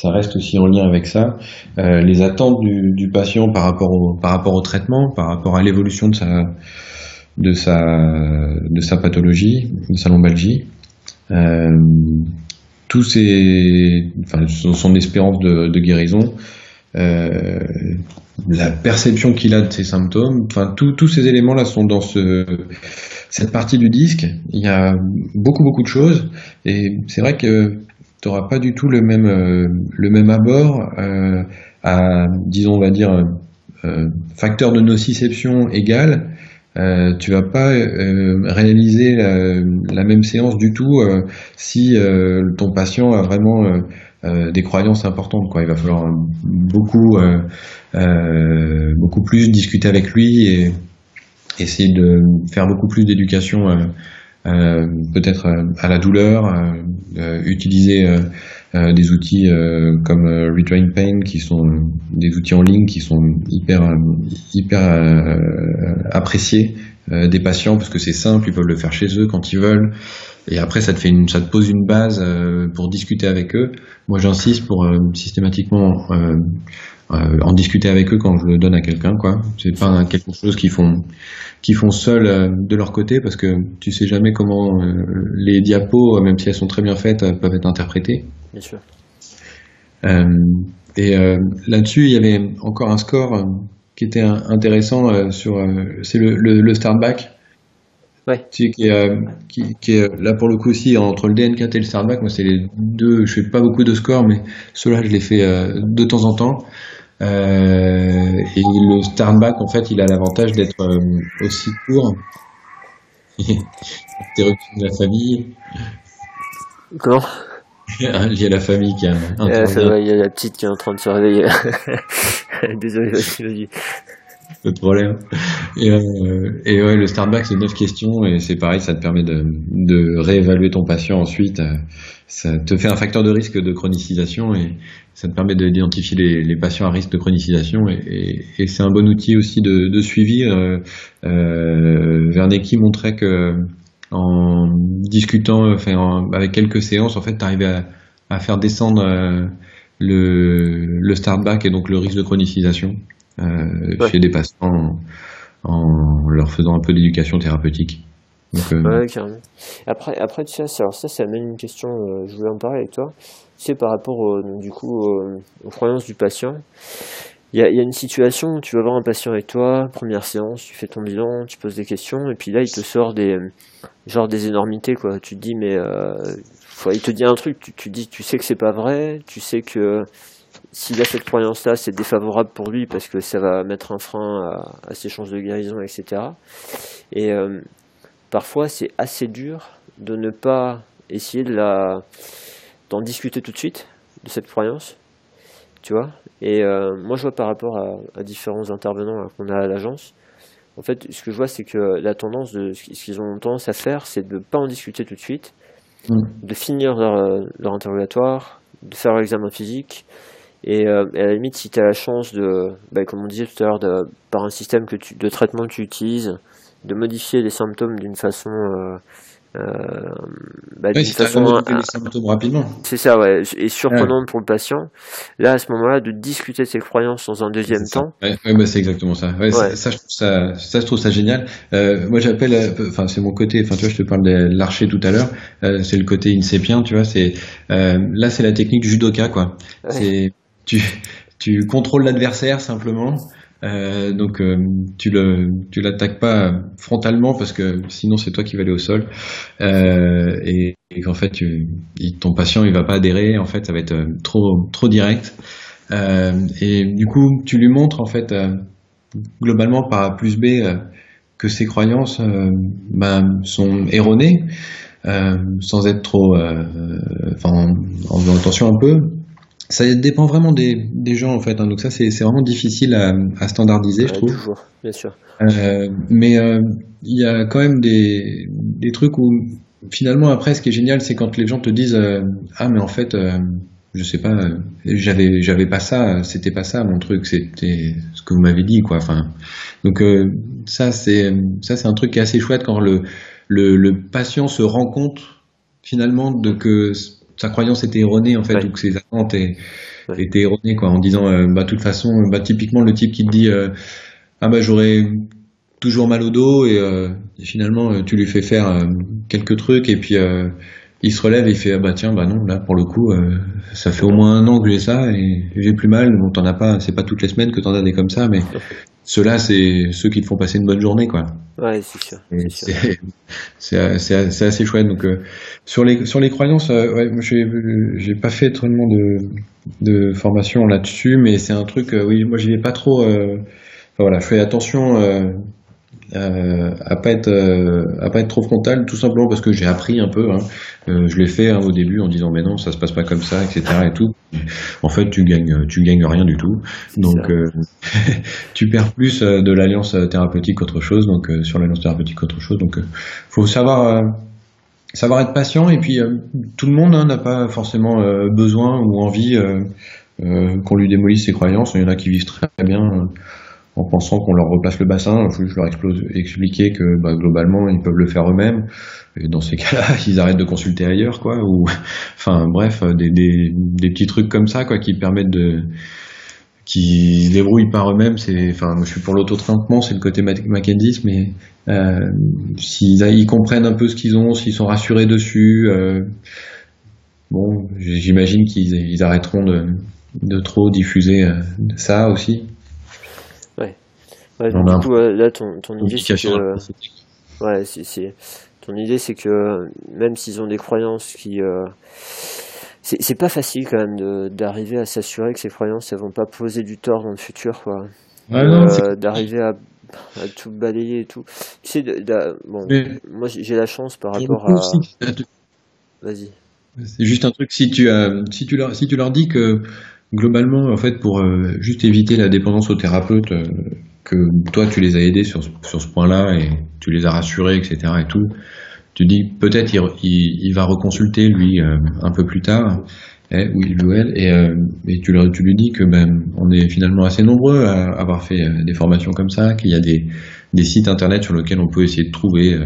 ça reste aussi en lien avec ça. Euh, les attentes du, patient par rapport au, traitement, par rapport à l'évolution de sa, pathologie, de sa lombalgie. Euh, son, espérance de, guérison, euh, la perception qu'il a de ses symptômes, enfin, tous ces éléments-là sont dans ce, cette partie du disque. Il y a beaucoup, beaucoup de choses. Et c'est vrai que tu n'auras pas du tout le même, euh, le même abord euh, à, disons, on va dire, euh, facteur de nociception égal. Euh, tu vas pas euh, réaliser la, la, même séance du tout si ton patient a vraiment des croyances importantes. Quoi. Il va falloir beaucoup, beaucoup plus discuter avec lui et essayer de faire beaucoup plus d'éducation euh, peut-être euh, à la douleur, euh, utiliser des outils comme Retrain Pain qui sont des outils en ligne qui sont hyper hyper appréciés des patients parce que c'est simple, ils peuvent le faire chez eux quand ils veulent. Et après, ça te fait une, ça te pose une base pour discuter avec eux. Moi, j'insiste pour systématiquement euh, en discuter avec eux quand je le donne à quelqu'un quoi c'est pas quelque chose qu'ils font qu'ils font seuls euh, de leur côté parce que tu sais jamais comment euh, les diapos même si elles sont très bien faites peuvent être interprétées bien sûr et là-dessus il y avait encore un score qui était intéressant sur, c'est le, le, le startback. Ouais. qui, est, qui, qui, est là pour le coup aussi entre le DN4 et le startback. Moi, c'est les deux. Je fais pas beaucoup de scores, mais ceux-là, je les fais de temps en temps. Euh, et le startback, en fait, il a l'avantage d'être aussi court. Interruption de la famille. Comment? Il y a la famille qui a un. il y a la petite qui est en train de se réveiller. Désolé, vas-y, Pas de problème. Et, euh, et ouais, le startback, c'est 9 questions et c'est pareil, ça te permet de, de réévaluer ton patient ensuite. Ça te fait un facteur de risque de chronicisation et ça te permet d'identifier les, les, patients à risque de chronicisation et, et, c'est un bon outil aussi de, de suivi. Euh, euh, Wernicke montrait que en discutant, enfin, avec quelques séances, en fait, tu arrivais à, à, faire descendre euh, le, le startback et donc le risque de chronicisation euh, chez des patients en, en, leur faisant un peu d'éducation thérapeutique. Euh. Après, après, tu sais, alors ça, ça amène une question, euh, je voulais en parler avec toi. Tu sais, par rapport, du coup, aux croyances du patient. Il y a, y a, une situation où tu vas voir un patient avec toi, première séance, tu fais ton bilan, tu poses des questions, et puis là, il te sort des, genre des énormités, quoi. Tu te dis, mais, euh, il te dit un truc, tu, tu dis, tu sais que c'est pas vrai, tu sais que s'il a cette croyance-là, c'est défavorable pour lui parce que ça va mettre un frein à, à ses chances de guérison, etc. Et euh, parfois, c'est assez dur de ne pas essayer de la, d'en discuter tout de suite de cette croyance tu vois. Et euh, moi, je vois par rapport à, différents intervenants qu'on a à l'agence, en fait, ce que je vois, c'est que la tendance de ce qu'ils ont tendance à faire, c'est de ne pas en discuter tout de suite, mm. de finir leur, leur, interrogatoire, de faire l'examen physique, et, euh, à la limite, si tu as la chance de, bah, comme on disait tout à l'heure, par un système que tu, de traitement que tu utilises, de modifier les symptômes d'une façon euh, euh, bah, oui, façon les symptômes rapidement. C'est ça, ouais, et surprenante pour le patient. Là, à ce moment-là, de discuter de ses croyances dans un deuxième temps. Ouais, bah, c'est exactement ça. Ouais, Ça, ça, je trouve ça, ça, je trouve ça génial. Euh, moi, j'appelle, euh, enfin, c'est mon côté. Enfin, tu vois, je te parle de l'archer tout à l'heure. Euh, c'est le côté insépien, tu vois. C'est là, c'est la technique judoka, quoi. C'est tu, tu contrôles l'adversaire simplement. Euh, donc euh, tu le tu l'attaques pas frontalement parce que sinon c'est toi qui vas aller au sol. Euh, et, et qu'en fait tu, ton patient il va pas adhérer. En fait ça va être euh, trop trop direct. Euh, et du coup tu lui montres en fait globalement par A plus B que ses croyances ben, sont erronées sans être trop enfin en, en faisant attention un peu ça dépend vraiment des, des gens en fait. Hein. Donc ça c'est vraiment difficile à, à standardiser, je trouve. Toujours, bien sûr. Euh, mais euh, il y a quand même des, des trucs où finalement après ce qui est génial c'est quand les gens te disent euh, ah mais en fait euh, je sais pas j'avais j'avais pas ça c'était pas ça mon truc c'était ce que vous m'avez dit quoi. Enfin donc ça c'est ça c'est un truc qui est assez chouette quand le le, le patient se rend compte finalement de que sa croyance était erronée en fait ou que ses attentes étaient, erronées quoi en disant euh, bah de toute façon bah typiquement le type qui te dit euh, ah bah j'aurais toujours mal au dos et, euh, finalement tu lui fais faire quelques trucs et puis il se relève et il fait ah bah tiens bah non là pour le coup ça fait au moins un an que j'ai ça et j'ai plus mal. Bon t'en as pas c'est pas toutes les semaines que t'en as des comme ça mais ceux-là, c'est ceux qui te font passer une bonne journée, quoi. Ouais, c'est sûr. C'est assez, assez chouette. Donc, euh, sur les sur les croyances, euh, ouais, j'ai pas fait tellement de de formation là-dessus, mais c'est un truc. Euh, oui, moi, j'y vais pas trop. Enfin, voilà, je fais attention euh, à pas être euh, à pas être trop frontal tout simplement parce que j'ai appris un peu hein. euh, je l'ai fait hein, au début en disant mais non ça se passe pas comme ça etc et tout. En fait tu gagnes tu gagnes rien du tout. Donc euh, tu perds plus de l'alliance thérapeutique qu'autre chose donc sur l'alliance thérapeutique qu'autre chose. Donc faut savoir savoir être patient et puis tout le monde hein, n'a pas forcément besoin ou envie qu'on lui démolisse ses croyances. Il y en a qui vivent très bien en pensant qu'on leur replace le bassin. Je leur explose, expliquer que bah, globalement ils peuvent le faire eux-mêmes. Et dans ces cas-là, ils arrêtent de consulter ailleurs, quoi. Ou, enfin, bref, des, des, des, petits trucs comme ça, quoi, qui permettent de, qui débrouillent par eux-mêmes. C'est, enfin, je suis pour l'auto-traitement, c'est le côté Mackenzie, mais euh, s'ils ils comprennent un peu ce qu'ils ont, s'ils sont rassurés dessus, euh, bon, j'imagine qu'ils ils arrêteront de, de trop diffuser euh, ça aussi. Ouais, du coup, là, ton, ton idée, c'est que... Ouais, c'est... Ton idée, c'est que même s'ils ont des croyances qui... Euh, c'est pas facile quand même d'arriver à s'assurer que ces croyances, elles vont pas poser du tort dans le futur, quoi. Euh, d'arriver à, à, tout balayer et tout. Tu sais, bon, moi j'ai la chance par rapport à... Vas-y. C'est juste un truc, si tu, as, si, tu leur, si tu leur dis que globalement, en fait, pour euh, juste éviter la dépendance au thérapeute, euh, que toi tu les as aidés sur, sur ce point-là et tu les as rassurés, etc. et tout, tu dis peut-être il, il, va reconsulter lui euh, un peu plus tard, eh, ou il ou elle, et, et tu, tu, lui dis que ben, on est finalement assez nombreux à avoir fait des formations comme ça, qu'il y a des, des sites internet sur lesquels on peut essayer de trouver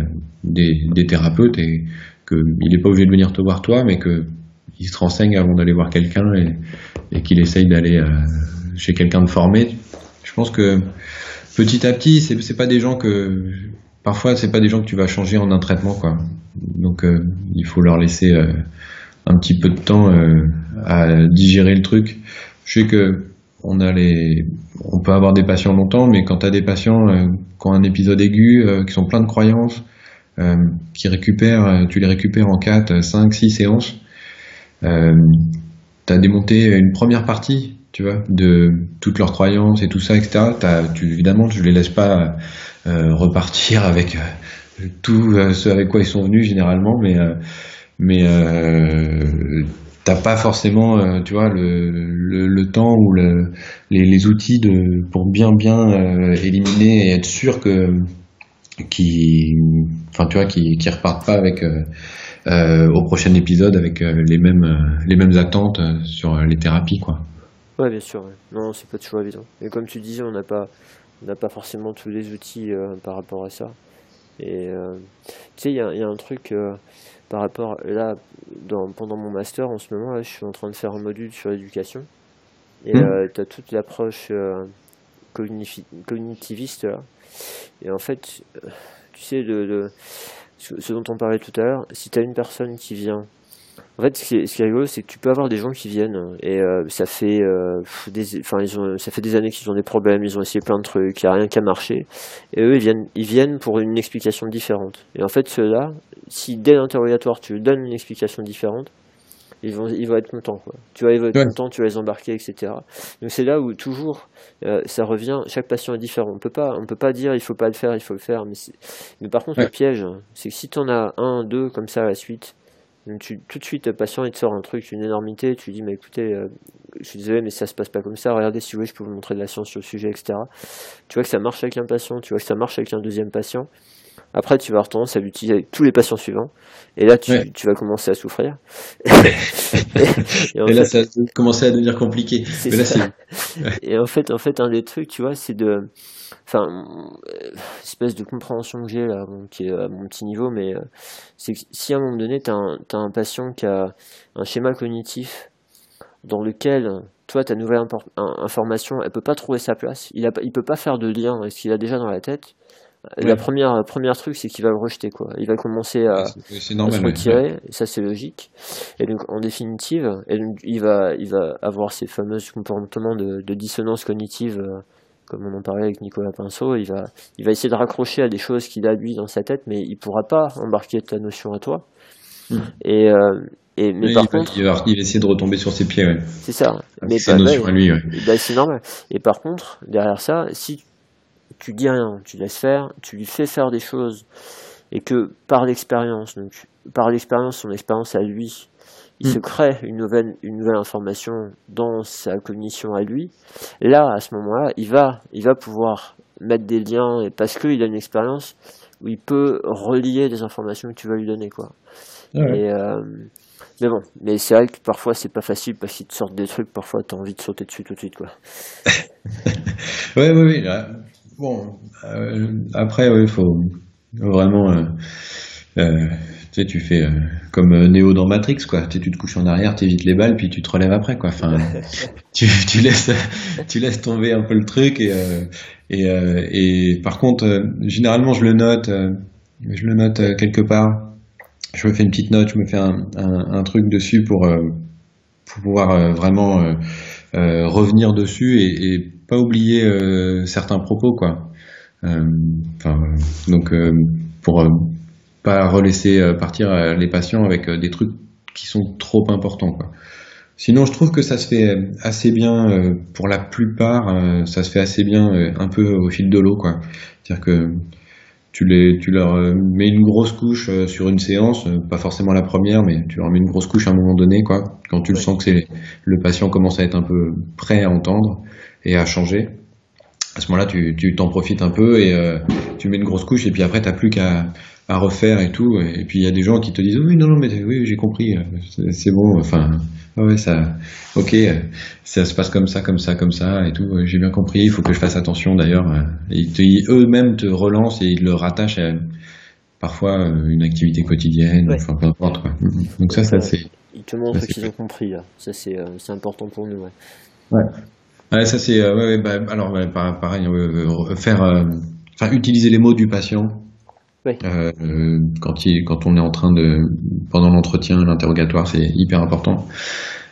des, des thérapeutes et qu'il n'est pas obligé de venir te voir toi, mais qu'il se renseigne avant d'aller voir quelqu'un et, qu'il essaye d'aller euh, chez quelqu'un de formé. Je pense que petit à petit, c'est, c'est pas des gens que parfois c'est pas des gens que tu vas changer en un traitement quoi. Donc euh, il faut leur laisser euh, un petit peu de temps à digérer le truc. Je sais que on peut avoir des patients longtemps, mais quand tu as des patients qui ont un épisode aigu, qui sont pleins de croyances, euh, qui récupèrent, euh, tu les récupères en 4, 5, 6 séances. Euh, tu as démonté une première partie, tu vois, de toutes leurs croyances et tout ça, etc. tu, évidemment, je les laisse pas euh, repartir avec tout ce avec quoi ils sont venus généralement, mais mais t'as pas forcément, tu vois, le, le, temps ou le, les, les, outils de pour bien bien éliminer et être sûr que qui, enfin tu vois, qui, qui repartent pas avec euh, euh, au prochain épisode avec euh, les mêmes les mêmes attentes sur les thérapies quoi. Ouais bien sûr. Non c'est pas toujours évident. Et comme tu disais on n'a pas on n'a pas forcément tous les outils par rapport à ça. Et tu sais il y a, y a, un truc par rapport là dans, pendant mon master en ce moment je suis en train de faire un module sur l'éducation et mmh. tu as toute l'approche cognitiviste là et en fait, euh, tu sais, le, ce dont on parlait tout à l'heure, si tu as une personne qui vient en fait, ce qui est, rigolo, c'est que tu peux avoir des gens qui viennent et euh, ça fait euh, des, enfin ils ont, ça fait des années qu'ils ont des problèmes, ils ont essayé plein de trucs, il n'y a rien qui a marché. Et eux, ils viennent, ils viennent pour une explication différente. Et en fait, ceux-là, si dès l'interrogatoire tu leur donnes une explication différente, ils vont, ils vont être contents. Quoi. Tu vas, ils vont être contents, tu vas les embarquer, etc. Donc c'est là où toujours euh, ça revient. Chaque patient est différent. On peut pas, on peut pas dire il faut pas le faire, il faut le faire. Mais, mais par contre, le piège, c'est que si tu en as un, deux comme ça à la suite, tu, tout de suite, le patient il te sort un truc, une énormité. Tu dis mais écoutez, euh, je suis désolé, mais ça se passe pas comme ça. Regardez si vous voulez, je peux vous montrer de la science sur le sujet, etc. Tu vois que ça marche avec un patient, tu vois que ça marche avec un deuxième patient. Après, tu vas avoir tendance à l'utiliser avec tous les patients suivants. Et là, tu, tu vas commencer à souffrir. et, là, ça va commencer à devenir compliqué. et en fait, en fait, un des trucs, tu vois, c'est de, enfin, euh, espèce de compréhension que j'ai là, qui est à mon petit niveau, mais euh, c'est que si à un moment donné, tu as, as, un patient qui a un schéma cognitif dans lequel toi, ta nouvelle information, elle peut pas trouver sa place, il, a, il peut pas faire de lien avec ce qu'il a déjà dans la tête, la première, première truc, c'est qu'il va le rejeter, quoi. Il va commencer à, se retirer, et ça c'est logique. Et donc, en définitive, il va, il va avoir ces fameux comportements de, de dissonance cognitive, euh, comme on en parlait avec Nicolas Pinceau. Il va, il va essayer de raccrocher à des choses qu'il a lui dans sa tête, mais il pourra pas embarquer ta notion à toi. Hmm. Et, euh, et, mais par contre, il va, il va, essayer de retomber sur ses pieds, ouais. C'est ça. Mais sa notion à lui, ouais. Bah, c'est normal. Et par contre, derrière ça, si tu dis rien, tu laisses faire, tu lui fais faire des choses, et que par l'expérience, donc par l'expérience, son expérience à lui, il se mm. crée une nouvelle, une nouvelle information dans sa cognition à lui. Là, à ce moment-là, il va, il va pouvoir mettre des liens et parce qu'il a une expérience où il peut relier des informations que tu vas lui donner, quoi. Et, euh, mais bon, mais c'est vrai que parfois c'est pas facile parce qu'ils te sortent des trucs, parfois t'as envie de sauter dessus tout de suite, quoi. ouais, oui, oui. Bon, euh, après, il faut vraiment. Euh, tu sais, tu fais comme Néo dans Matrix, quoi. Tu, tu te couches en arrière, tu évites les balles, puis tu te relèves après, quoi. Enfin, tu, tu, laisses, tu laisses tomber un peu le truc. Et, et, et par contre, généralement, je le note. je le note quelque part. Je me fais une petite note, je me fais un, un, un truc dessus pour, pour pouvoir vraiment revenir dessus et, et pas oublier euh, certains propos quoi. Enfin, donc pour pas relaisser partir les patients avec des trucs qui sont trop importants. Quoi. Sinon, je trouve que ça se fait assez bien pour la plupart. ça se fait assez bien un peu au fil de l'eau, quoi. C'est-à-dire que tu, les, tu leur euh, mets une grosse couche euh, sur une séance, euh, pas forcément la première, mais tu leur mets une grosse couche à un moment donné, quoi. Quand tu le sens que c'est le patient commence à être un peu prêt à entendre et à changer. À ce moment-là, tu, tu t'en profites un peu et tu mets une grosse couche et puis après, t'as plus qu'à à refaire et tout. Et puis il y a des gens qui te disent oui, non, non, mais oui, j'ai compris, c'est bon. Enfin, ouais, ça, ok, ça se passe comme ça, comme ça, comme ça et tout. J'ai bien compris. Il faut que je fasse attention d'ailleurs. Ils eux-mêmes te relancent et ils le rattachent à parfois euh, une activité quotidienne, enfin peu importe. Quoi. Donc ça, ça c'est. Ils te montrent qu'ils ont compris. Là. Ça c'est euh, c'est important pour nous. Ouais. Ouais. ouais ça c'est euh, ouais, bah, alors pareil, faire, enfin utiliser les mots du patient euh, quand, il, quand on est en train de pendant l'entretien, l'interrogatoire, c'est hyper important.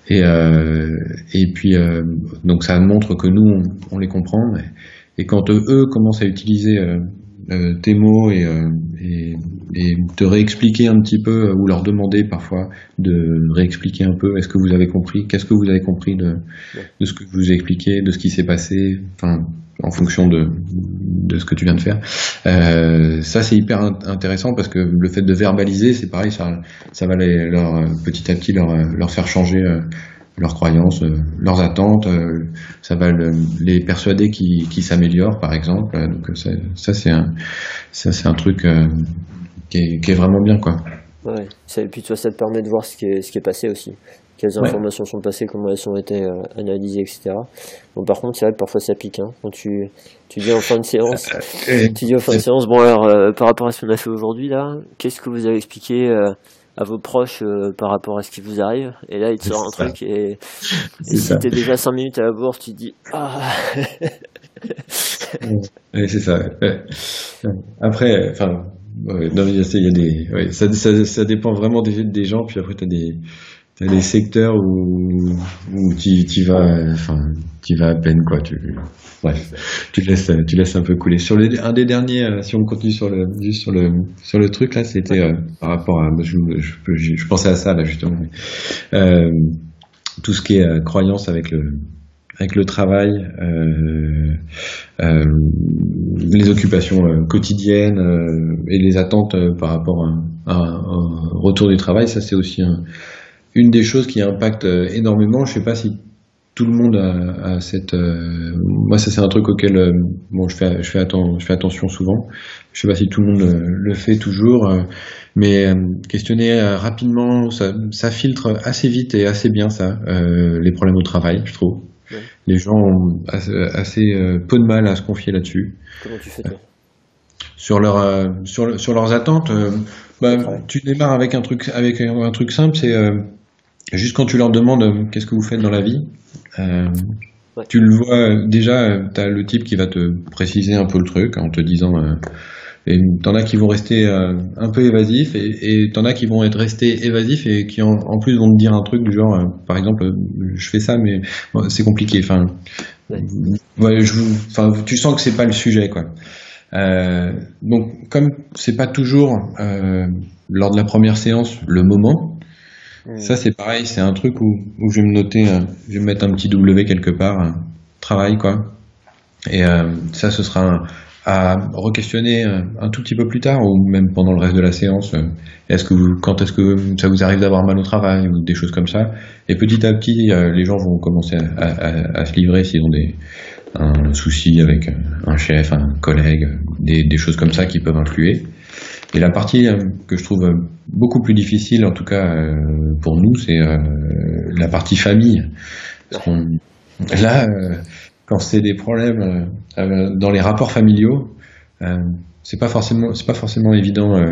Et, euh, et puis euh, donc ça montre que nous on, on les comprend. Et, quand eux commencent à utiliser euh, euh, tes mots et, et, et, te réexpliquer un petit peu ou leur demander parfois de réexpliquer un peu est-ce que vous avez compris, qu'est-ce que vous avez compris de, de ce que je vous ai expliqué, de ce qui s'est passé, enfin en fonction de, ce que tu viens de faire. Euh, ça, c'est hyper intéressant parce que le fait de verbaliser, c'est pareil, ça, va les, leur, petit à petit leur, leur faire changer euh, leurs croyances, euh, leurs attentes. ça va les persuader qu'ils qui s'améliorent, par exemple. Donc ça, c'est un, truc qui est, vraiment bien, quoi. Et puis toi, ça te permet de voir ce qui est passé aussi quelles informations sont passées, comment elles ont été euh, analysées, etc. Bon, par contre, c'est vrai que parfois ça pique. Hein. Quand tu, tu dis en fin de séance, tu dis en fin de séance, bon alors, euh, par rapport à ce qu'on a fait aujourd'hui, là, qu'est-ce que vous avez expliqué euh, à vos proches par rapport à ce qui vous arrive? Et là, il te sort un truc et, et si t'es déjà 5 minutes à la bourse, tu te dis, ah Oui, c'est ça. Après, enfin, non, il y a des, ça, ça, ça, dépend vraiment des, des gens. Puis après, tu as des, des secteurs où, où tu vas, enfin, tu vas à peine quoi. Tu, bref, tu laisses, tu laisses un peu couler. Sur le, un des derniers, euh, si on continue sur le, juste sur le, sur le truc là, c'était euh, par rapport à, je, je, pensais à ça là justement. Euh, tout ce qui est euh, croyance avec le, avec le travail, euh, euh, les occupations quotidiennes et les attentes par rapport à, à, retour du travail, ça c'est aussi un, une des choses qui impacte euh, énormément, je sais pas si tout le monde a, a cette. Euh, moi, ça c'est un truc auquel euh, bon, je fais, je fais, je fais attention souvent. Je sais pas si tout le monde le, fait toujours, mais questionner rapidement, ça, ça, filtre assez vite et assez bien ça, les problèmes au travail, je trouve. Les gens ont assez, peu de mal à se confier là-dessus. Comment tu fais toi? Sur leur sur, sur leurs attentes, bah, tu démarres avec un truc avec un truc simple, c'est juste quand tu leur demandes euh, qu'est-ce que vous faites dans la vie, euh, tu le vois euh, déjà, tu as le type qui va te préciser un peu le truc en te disant. et t'en as qui vont rester un peu évasifs et, t'en as qui vont être restés évasifs et qui en, plus vont te dire un truc du genre, par exemple, je fais ça mais c'est compliqué. Enfin, ouais. je, enfin, tu sens que c'est pas le sujet quoi. donc comme c'est pas toujours lors de la première séance le moment, ça, c'est pareil, c'est un truc où, où, je vais me noter, euh, je vais me mettre un petit W quelque part, un travail, quoi. Et euh, ça, ce sera à re-questionner euh, un tout petit peu plus tard, ou même pendant le reste de la séance. Est-ce que vous, quand est-ce que ça vous arrive d'avoir mal au travail, ou des choses comme ça. Et petit à petit, les gens vont commencer à, à, à se livrer s'ils ont des, un souci avec un chef, un collègue, des, des choses comme ça qui peuvent influer. Et la partie euh, que je trouve beaucoup plus difficile, en tout cas euh, pour nous, c'est euh, la partie famille. là, quand c'est des problèmes dans les rapports familiaux, c'est pas forcément c'est pas forcément évident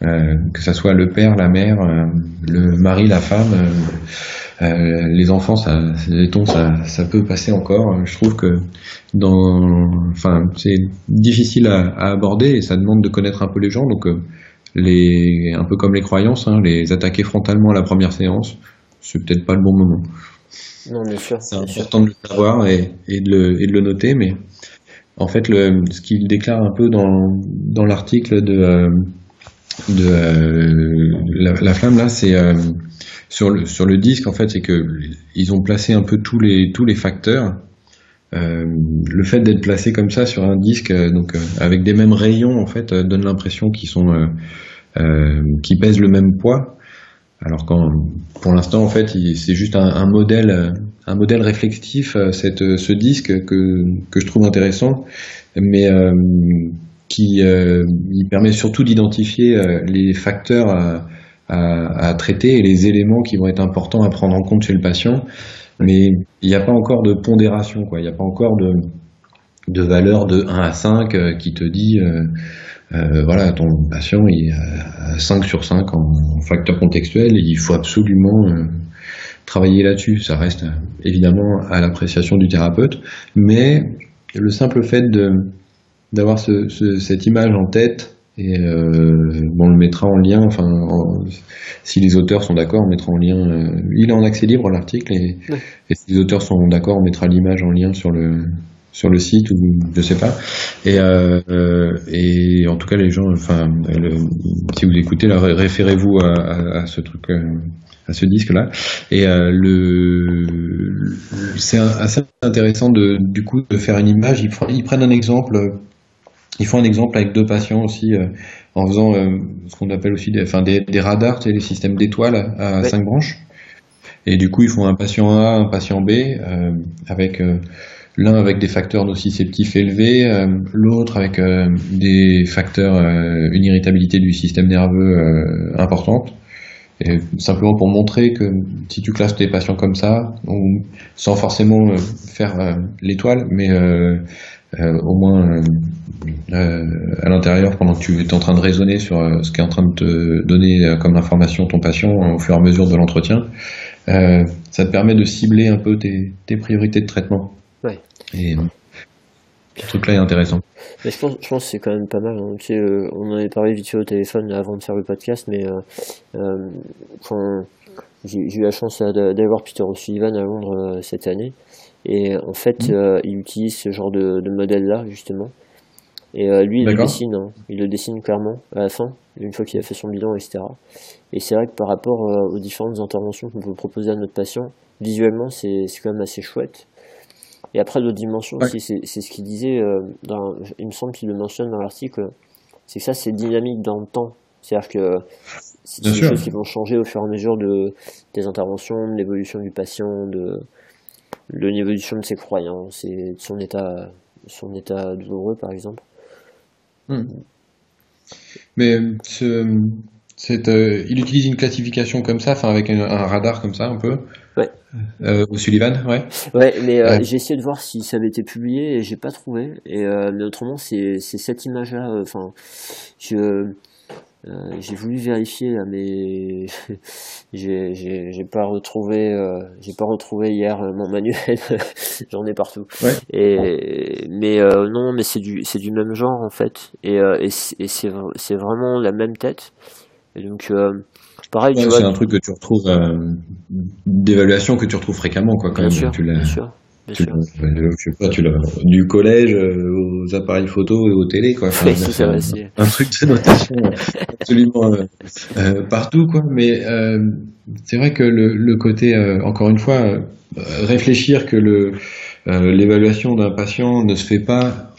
que ça soit le père, la mère, le mari, la femme. Euh, les enfants, ça, ça, ça peut passer encore. Je trouve que dans, enfin, c'est difficile à, aborder et ça demande de connaître un peu les gens. Donc, euh, les, un peu comme les croyances, hein, les attaquer frontalement à la première séance, c'est peut-être pas le bon moment. Non, bien sûr. C'est important de le savoir et, et, de le, et de le noter, mais en fait, le, ce qu'il déclare un peu dans, dans l'article de, de la, la, flamme là, c'est sur le sur le disque en fait, c'est que ils ont placé un peu tous les tous les facteurs. le fait d'être placé comme ça sur un disque, donc avec des mêmes rayons en fait, donne l'impression qu'ils sont qui pèsent le même poids. Alors quand, pour l'instant, en fait, c'est juste un, modèle, un modèle réflexif, euh, cette, euh, ce disque que, que je trouve intéressant, mais euh, qui il permet surtout d'identifier les facteurs à, à, traiter et les éléments qui vont être importants à prendre en compte chez le patient. Mais il n'y a pas encore de pondération, quoi. Il n'y a pas encore de, de valeur de 1 à 5 qui te dit euh, voilà, ton patient il a 5 sur 5 en, facteur contextuel il faut absolument euh, travailler là-dessus. Ça reste évidemment à l'appréciation du thérapeute, mais le simple fait de d'avoir ce, cette image en tête et euh, on le mettra en lien. Enfin, si les auteurs sont d'accord, on mettra en lien. Euh, il est en accès libre l'article et, et, si les auteurs sont d'accord, on mettra l'image en lien sur le sur le site ou je sais pas. Et, euh, et en tout cas, les gens, enfin, si vous écoutez, référez-vous à, à, ce truc, à ce disque-là. Et le, c'est assez intéressant de, du coup, de faire une image. Ils, ils prennent un exemple. Ils font un exemple avec deux patients aussi, euh, en faisant euh, ce qu'on appelle aussi des, enfin, des, des radars, tu sais, les systèmes d'étoiles à, cinq branches. Et du coup, ils font un patient A, un patient B, avec l'un avec des facteurs nociceptifs élevés, euh, l'autre avec euh, des facteurs, euh, une irritabilité du système nerveux importante. Et simplement pour montrer que si tu classes tes patients comme ça, sans forcément faire l'étoile, mais au moins à l'intérieur pendant que tu es en train de raisonner sur ce qu'est en train de te donner comme information ton patient au fur et à mesure de l'entretien, ça te permet de cibler un peu tes, tes priorités de traitement. Ouais. Et ce truc-là est intéressant. Mais je pense, je pense que c'est quand même pas mal. Hein. Tu sais, euh, on en avait parlé vite fait au téléphone avant de faire le podcast, mais euh, euh quand j'ai eu la chance d'aller voir Peter O'Sullivan à Londres euh, cette année, et en fait, mmh. il utilise ce genre de, de modèle-là justement. Et lui, il le dessine, hein. il le dessine clairement à la fin, une fois qu'il a fait son bilan, etc. Et c'est vrai que par rapport aux différentes interventions qu'on peut proposer à notre patient, visuellement, c'est quand même assez chouette. Et après, l'autre dimension aussi, c'est ce qu'il disait, euh, dans, il me semble qu'il le mentionne dans l'article, c'est que ça, c'est dynamique dans le temps. C'est-à-dire que c'est des choses qui vont changer au fur et à mesure de, des interventions, de l'évolution du patient, de, de l'évolution de ses croyances et de son état, son état douloureux, par exemple. Hmm. Mais ce, euh, il utilise une classification comme ça, enfin avec un, radar comme ça un peu. Ouais. Euh, au Sullivan, ouais. Ouais, mais euh, j'ai essayé de voir si ça avait été publié et j'ai pas trouvé. Et mais autrement, c'est cette image-là. Enfin, je j'ai voulu vérifier mais j'ai pas retrouvé j'ai pas retrouvé hier mon manuel. J'en ai partout. Ouais. Et mais non, mais c'est du c'est du même genre en fait. Et et c'est vraiment la même tête. Et donc, euh, pareil. C'est un truc que tu retrouves, euh, d'évaluation que tu retrouves fréquemment, quoi, quand bien même. Sûr, tu bien sûr. Tu, je sais pas, tu l'as du collège euh, aux appareils photo et aux télé quoi. Enfin, un, un, truc de notation absolument euh, partout quoi. Mais euh, c'est vrai que le, le côté, encore une fois, réfléchir que le l'évaluation d'un patient ne se fait pas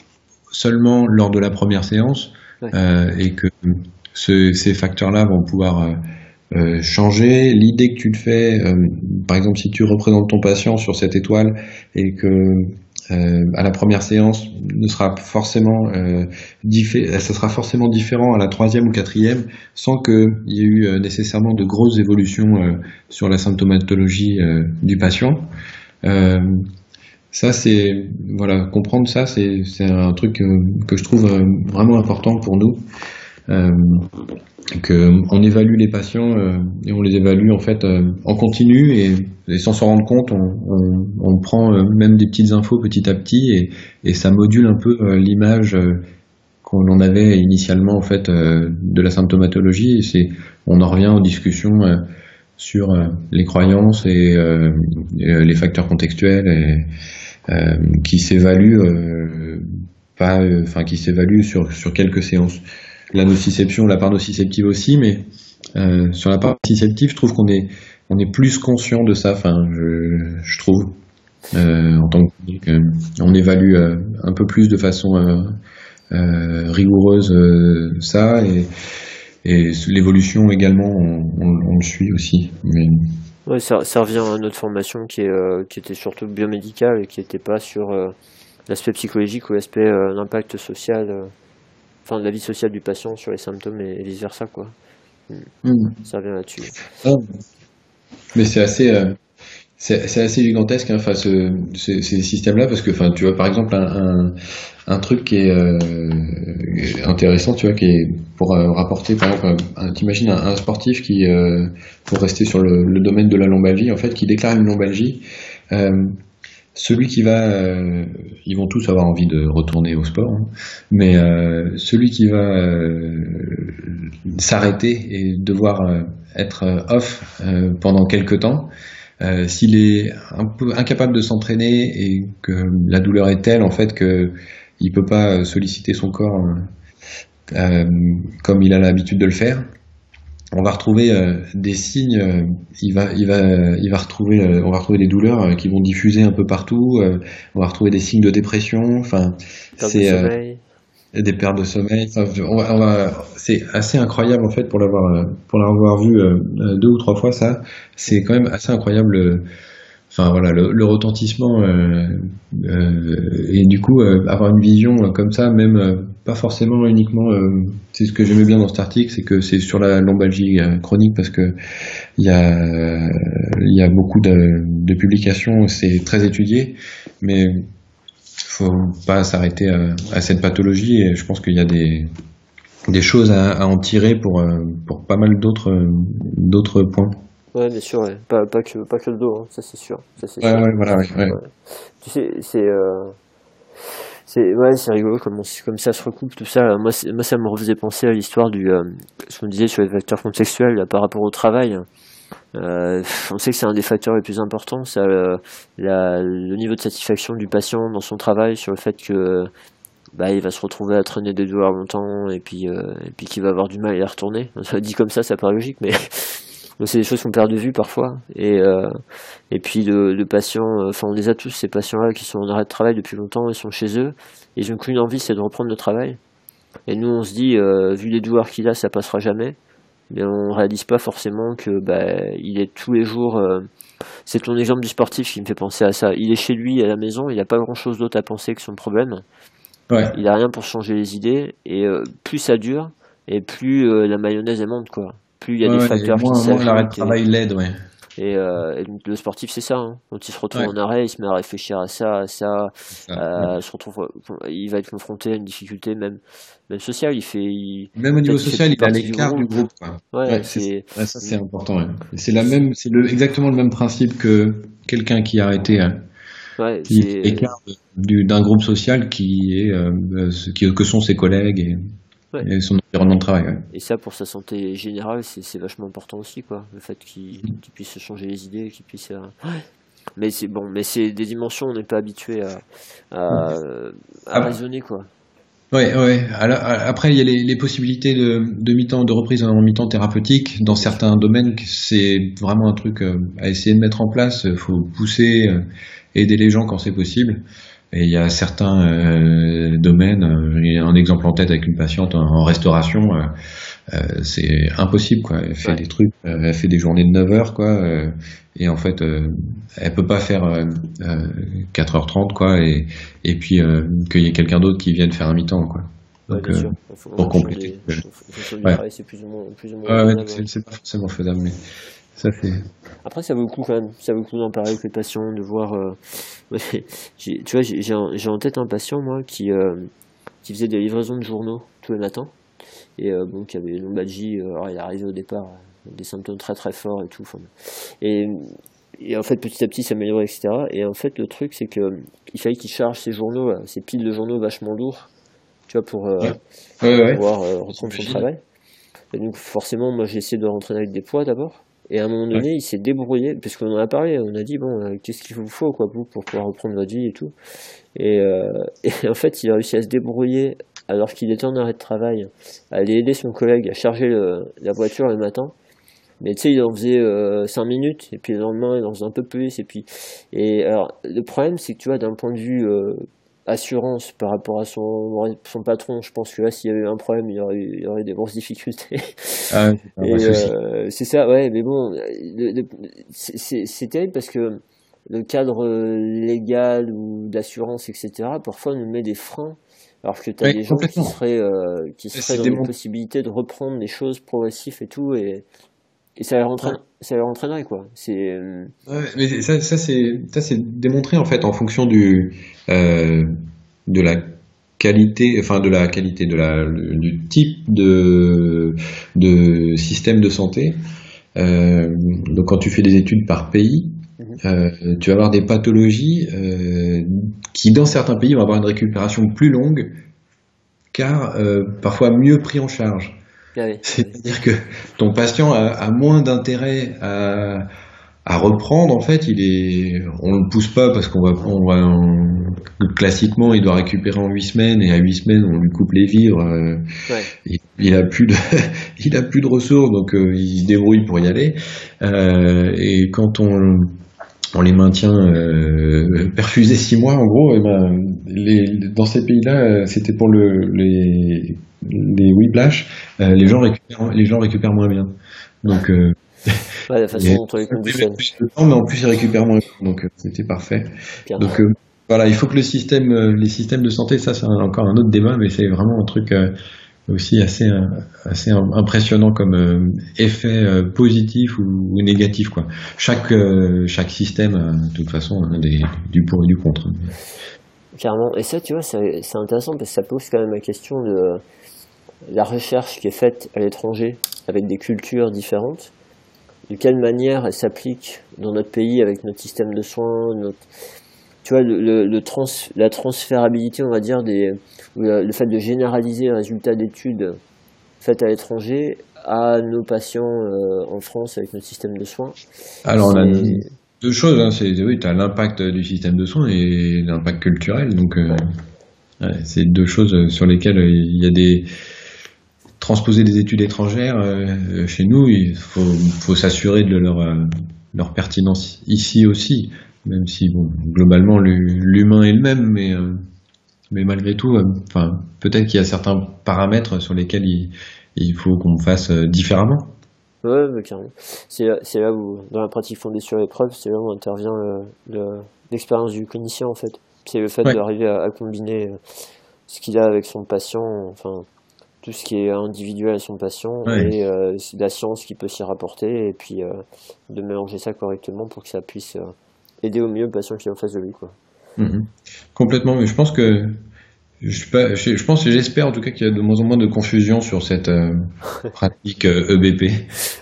seulement lors de la première séance et que ces facteurs-là vont pouvoir euh, euh, changer. L'idée que tu te fais, euh, par exemple, si tu représentes ton patient sur cette étoile et que à la première séance ne sera forcément euh, ça sera forcément différent à la troisième ou quatrième sans qu'il y ait eu nécessairement de grosses évolutions sur la symptomatologie du patient. ça c'est voilà comprendre ça c'est un truc que je trouve vraiment important pour nous euh, que on évalue les patients euh, et on les évalue en fait euh, en continu et, sans s'en rendre compte, on, on, on prend même des petites infos petit à petit et, et ça module un peu l'image qu'on en avait initialement en fait de la symptomatologie. C'est on en revient aux discussions sur les croyances et, les facteurs contextuels et, qui s'évaluent pas, enfin qui s'évalue sur sur quelques séances. La nociception, la part nociceptive aussi, mais sur la part nociceptive, je trouve qu'on est on est plus conscient de ça. Enfin, je, trouve en tant que on évalue un peu plus de façon rigoureuse ça et l'évolution également, on, le suit aussi. Ouais, ça, revient à notre formation qui, euh, était surtout biomédicale et qui n'était pas sur euh, l'aspect psychologique ou l'aspect euh, social, enfin de la vie sociale du patient sur les symptômes et, vice versa quoi. Hmm. Ça revient là-dessus. Ah. Mais c'est assez c'est assez gigantesque hein, face euh, ces, systèmes-là parce que enfin tu vois par exemple un, un, truc qui est euh, intéressant tu vois qui est pour euh, rapporter par exemple t'imagines un, un, sportif qui pour rester sur le, le, domaine de la lombalgie en fait qui déclare une lombalgie celui qui va ils vont tous avoir envie de retourner au sport hein, mais celui qui va s'arrêter et devoir être off pendant quelques temps euh, s'il est un peu incapable de s'entraîner et que la douleur est telle en fait que il peut pas solliciter son corps euh, comme il a l'habitude de le faire, on va retrouver euh, des signes. il va, il va, il va retrouver, on va retrouver des douleurs qui vont diffuser un peu partout. on va retrouver des signes de dépression. Enfin, c'est des pertes de sommeil. c'est assez incroyable en fait pour l'avoir pour l'avoir vu euh, deux ou trois fois ça. C'est quand même assez incroyable. Enfin voilà le, retentissement euh, euh, et du coup avoir une vision comme ça, même pas forcément uniquement. c'est ce que j'aimais bien dans cet article, c'est que c'est sur la lombalgie chronique parce que il y a il y a beaucoup de, de publications, c'est très étudié, mais faut pas s'arrêter à, cette pathologie et je pense qu'il y a des, des choses à, en tirer pour, euh, pour pas mal d'autres d'autres points. Ouais, bien sûr, ouais. Pas, pas, que, pas que le dos, hein. ça c'est sûr. Ça, ouais, ouais, voilà, ouais, Tu sais, c'est. Euh... C'est ouais, c'est rigolo comme, comme ça se recoupe tout ça. Moi, moi, ça me refaisait penser à l'histoire du euh, ce qu'on disait sur les facteurs contextuels par rapport au travail. Euh, on sait que c'est un des facteurs les plus importants, ça, euh, le niveau de satisfaction du patient dans son travail, sur le fait que bah, il va se retrouver à traîner des douleurs longtemps et puis, et puis qu'il va avoir du mal à y retourner. Dit comme ça, ça paraît logique, mais c'est des choses qu'on perd de vue parfois. Et, et puis de, patients, enfin on les a tous, ces patients-là qui sont en arrêt de travail depuis longtemps, ils sont chez eux, et ils n'ont qu'une envie, c'est de reprendre le travail. Et nous, on se dit, vu les douleurs qu'il a, ça passera jamais mais on réalise pas forcément que bah, il est tous les jours. Euh, c'est ton exemple du sportif qui me fait penser à ça. Il est chez lui à la maison, il n'a pas grand chose d'autre à penser que son problème. Ouais. Il a rien pour changer les idées et euh, plus ça dure et plus euh, la mayonnaise elle monte quoi. Plus il y a des facteurs qui s'ajoutent. l'arrêt de travail l'aide, ouais. Euh, et, donc le sportif, c'est ça. Hein. Quand il se retrouve en arrêt, il se met à réfléchir à ça, à ça. Euh, se retrouve, il va être confronté à une difficulté même, même sociale. Il fait, même au niveau social, il est à l'écart du groupe. Ouais, c'est ça, c'est important. C'est la même, c'est le, exactement le même principe que quelqu'un qui a arrêté. Hein. Ouais, qui est écart d'un groupe social qui est euh, qui, que sont ses collègues et et son environnement de travail. Et ça, pour sa santé générale, c'est vachement important aussi, quoi. Le fait qu'il puisse changer les idées, qu'il puisse. Euh, mais c'est bon, mais c'est des dimensions, on n'est pas habitué à, à, à raisonner, quoi. Ouais, ouais. après, il y a les, les possibilités de, de mi-temps, de reprise en mi-temps thérapeutique. Dans certains domaines, c'est vraiment un truc euh, à essayer de mettre en place. Il faut pousser, euh, aider les gens quand c'est possible. Et il y a certains euh, domaines, a un exemple en tête avec une patiente en, restauration, euh, euh, c'est impossible quoi. Elle fait des trucs, elle fait des journées de 9 heures quoi, et en fait elle peut pas faire 4h30 quoi, et, et puis qu'il y ait quelqu'un d'autre qui vienne faire un mi-temps quoi. Donc, pour compléter. c'est plus ou moins, plus ou moins ouais, c'est pas forcément faisable, mais ça fait. Après, ça vaut le coup quand même. Ça vaut le coup d'en parler avec les patients, de voir. Euh... tu vois, j'ai en tête un patient, moi, qui, euh, qui faisait des livraisons de journaux tous les matins. Et euh, bon, qui avait une lombalgie. Euh, alors, il est arrivé au départ des symptômes très très forts et tout. Et, et en fait, petit à petit, ça s'améliorait, etc. Et en fait, le truc, c'est que il fallait qu'il charge ses journaux, ses piles de journaux vachement lourds, tu vois, pour, pouvoir reprendre son travail. Et donc, forcément, moi, j'ai essayé de rentrer avec des poids d'abord. Et à un moment donné, il s'est débrouillé, parce qu'on en a parlé, on a dit, bon, euh, qu'est-ce qu'il vous faut, quoi, vous, pour pouvoir reprendre votre vie et tout. Et, euh, et en fait, il a réussi à se débrouiller, alors qu'il était en arrêt de travail, à aller aider son collègue à charger la voiture le matin. Mais tu sais, il en faisait euh, 5 minutes, et puis le lendemain, il en faisait un peu plus, et puis... Et alors, le problème, c'est que, tu vois, d'un point de vue euh, assurance par rapport à son, son patron, je pense que là, s'il y avait eu un problème, il y aurait, il y aurait des grosses difficultés. Ah, euh, c'est ça, ouais, mais bon, c'est terrible parce que le cadre légal ou d'assurance, etc., parfois nous met des freins, alors que tu as des gens qui seraient, euh, qui seraient dans la possibilité de reprendre des choses progressives et tout, et, et ça leur entraîne, quoi. C'est. Euh, ouais, mais ça, ça c'est ça c'est démontré en fait en fonction du euh, de la qualité, enfin de la qualité de la du type de de système de santé. Euh, donc quand tu fais des études par pays, mhm. euh, tu vas avoir des pathologies euh, qui dans certains pays vont avoir une récupération plus longue, car euh, parfois mieux pris en charge. C'est-à-dire que ton patient a, moins d'intérêt à, à, reprendre. En fait, il est, on le pousse pas parce qu'on va, on va classiquement, il doit récupérer en huit semaines et à huit semaines, on lui coupe les vivres. Euh, il, a plus de, il a plus de ressources, donc euh, il se débrouille pour y aller. Euh, et quand on on les maintient euh, perfusés six mois en gros et ben les, dans ces pays-là c'était pour le, les les whiplash, euh, les gens récupèrent, les gens récupèrent moins bien. Donc, euh, ouais, la façon dont on les conditionne. mais en plus ils récupèrent moins bien, donc euh, c'était parfait. Donc voilà, il faut que le système, les systèmes de santé, ça c'est encore un autre débat, mais c'est vraiment un truc aussi assez assez impressionnant comme effet positif ou, négatif quoi. Chaque chaque système de toute façon des, du pour et du contre. Carrément. Et ça, tu vois, c'est intéressant parce que ça pose quand même la question de la recherche qui est faite à l'étranger avec des cultures différentes, de quelle manière elle s'applique dans notre pays avec notre système de soins, notre, tu vois, le, le, trans, la transférabilité, on va dire, des, le, fait de généraliser les résultats d'études faites à l'étranger à nos patients euh, en France avec notre système de soins. Alors, on a deux choses. Hein, c'est oui, tu as l'impact du système de soins et l'impact culturel. Donc, euh, c'est deux choses sur lesquelles il y a des transposer des études étrangères euh, chez nous, il faut, faut s'assurer de leur, euh, leur pertinence ici aussi, même si bon, globalement l'humain est le même, mais, euh, mais malgré tout, enfin, peut-être qu'il y a certains paramètres sur lesquels il, il faut qu'on fasse différemment. Ouais, mais carrément. C'est là où, dans la pratique fondée sur l'épreuve, c'est là où intervient l'expérience du clinicien en fait. C'est le fait d'arriver à, à, combiner ce qu'il a avec son patient, enfin tout ce qui est individuel à son patient et euh, la science qui peut s'y rapporter et puis euh, de mélanger ça correctement pour que ça puisse euh, aider au mieux le patient qui est en face de lui quoi. Mhm. Complètement, mais je pense que je, pas, je, pense et j'espère en tout cas qu'il y a de moins en moins de confusion sur cette pratique EBP.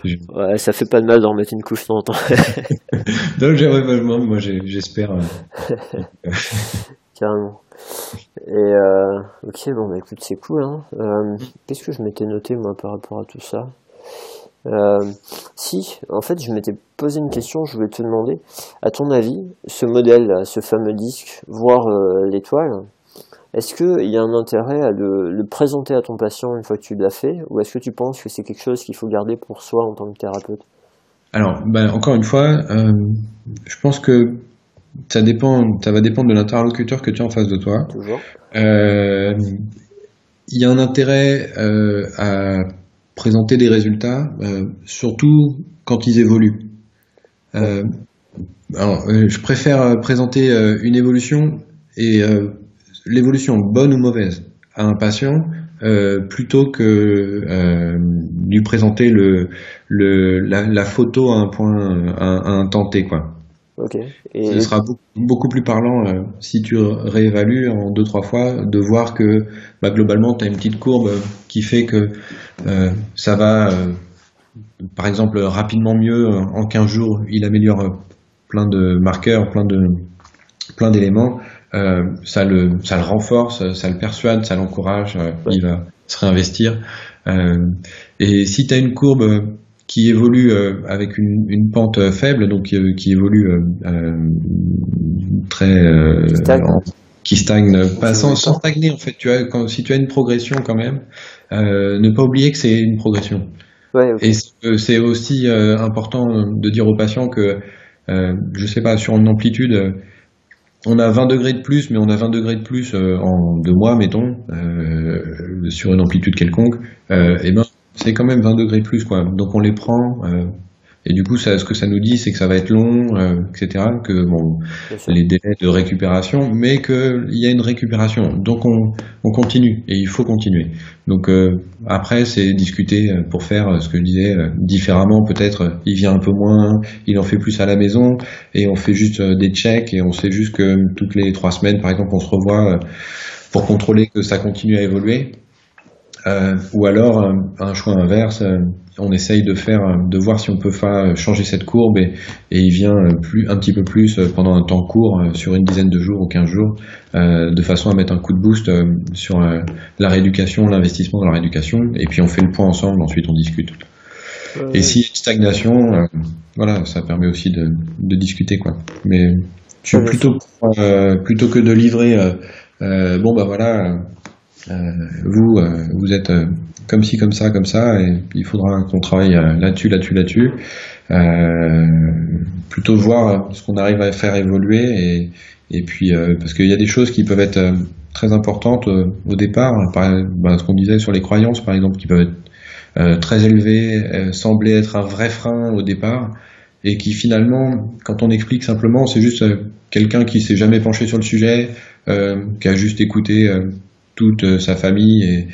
E ouais, ça fait pas de mal d'en mettre une couche de temps non, moi j'espère. Carrément. Et euh, ok, bon, bah écoute, c'est cool. Hein. Euh, Qu'est-ce que je m'étais noté moi par rapport à tout ça? Euh, Si, en fait, je m'étais posé une question. Je voulais te demander, à ton avis, ce modèle, ce fameux disque, voir euh, l'étoile, est-ce qu'il y a un intérêt à le, le, présenter à ton patient une fois que tu l'as fait, ou est-ce que tu penses que c'est quelque chose qu'il faut garder pour soi en tant que thérapeute? Alors, ben, encore une fois, euh, je pense que ça dépend, ça va dépendre de l'interlocuteur que tu as en face de toi. Euh, il y a un intérêt à présenter des résultats, euh, surtout quand ils évoluent. Alors, je préfère présenter une évolution et l'évolution bonne ou mauvaise à un patient plutôt que lui présenter le, la, photo à un point à, un temps T quoi. Et... Ce sera beaucoup, plus parlant euh, si tu réévalues en deux trois fois de voir que bah, globalement tu as une petite courbe qui fait que euh, ça va euh, par exemple rapidement mieux en 15 jours, il améliore plein de marqueurs, plein de plein d'éléments, ça le ça le renforce, ça le persuade, ça l'encourage, il va se réinvestir. et si tu as une courbe qui évolue avec une, une, pente faible, donc qui évolue très qui stagne, pas sans, stagner en fait. Tu vois, quand, si tu as une progression quand même, ne pas oublier que c'est une progression. Et c'est aussi important de dire aux patients que, je sais pas, sur une amplitude on a 20 degrés de plus, mais on a 20 degrés de plus euh, en deux mois, mettons, euh, sur une amplitude quelconque, euh, et ben c'est quand même 20 degrés de plus, quoi. Donc on les prend, et du coup, ça, ce que ça nous dit, c'est que ça va être long, euh, etc. Que bon, les délais de récupération, mais qu'il y a une récupération. Donc on, on, continue et il faut continuer. Donc euh, après, c'est discuter euh, pour faire ce que je disais différemment. Peut-être il vient un peu moins, il en fait plus à la maison et on fait juste des checks et on sait juste que toutes les trois semaines, par exemple, on se revoit pour contrôler que ça continue à évoluer. Ou alors un choix inverse on essaye de faire, de voir si on peut faire changer cette courbe et, il vient plus, un petit peu plus pendant un temps court, sur une dizaine de jours ou 15 jours, euh, de façon à mettre un coup de boost euh, sur euh, la rééducation, l'investissement dans la rééducation, et puis on fait le point ensemble, ensuite on discute. Et si une stagnation, voilà, ça permet aussi de, discuter quoi. Mais je suis plutôt plutôt que de livrer, bon bah voilà, vous vous êtes comme ci, comme ça, comme ça, et il faudra qu'on travaille euh, là-dessus, là-dessus, là-dessus. Euh, plutôt voir ce qu'on arrive à faire évoluer et, et puis euh, parce qu'il y a des choses qui peuvent être très importantes au départ, par, ben, ce qu'on disait sur les croyances par exemple, qui peuvent être très élevées, sembler être un vrai frein au départ, et qui finalement, quand on explique simplement, c'est juste quelqu'un qui s'est jamais penché sur le sujet, qui a juste écouté toute sa famille et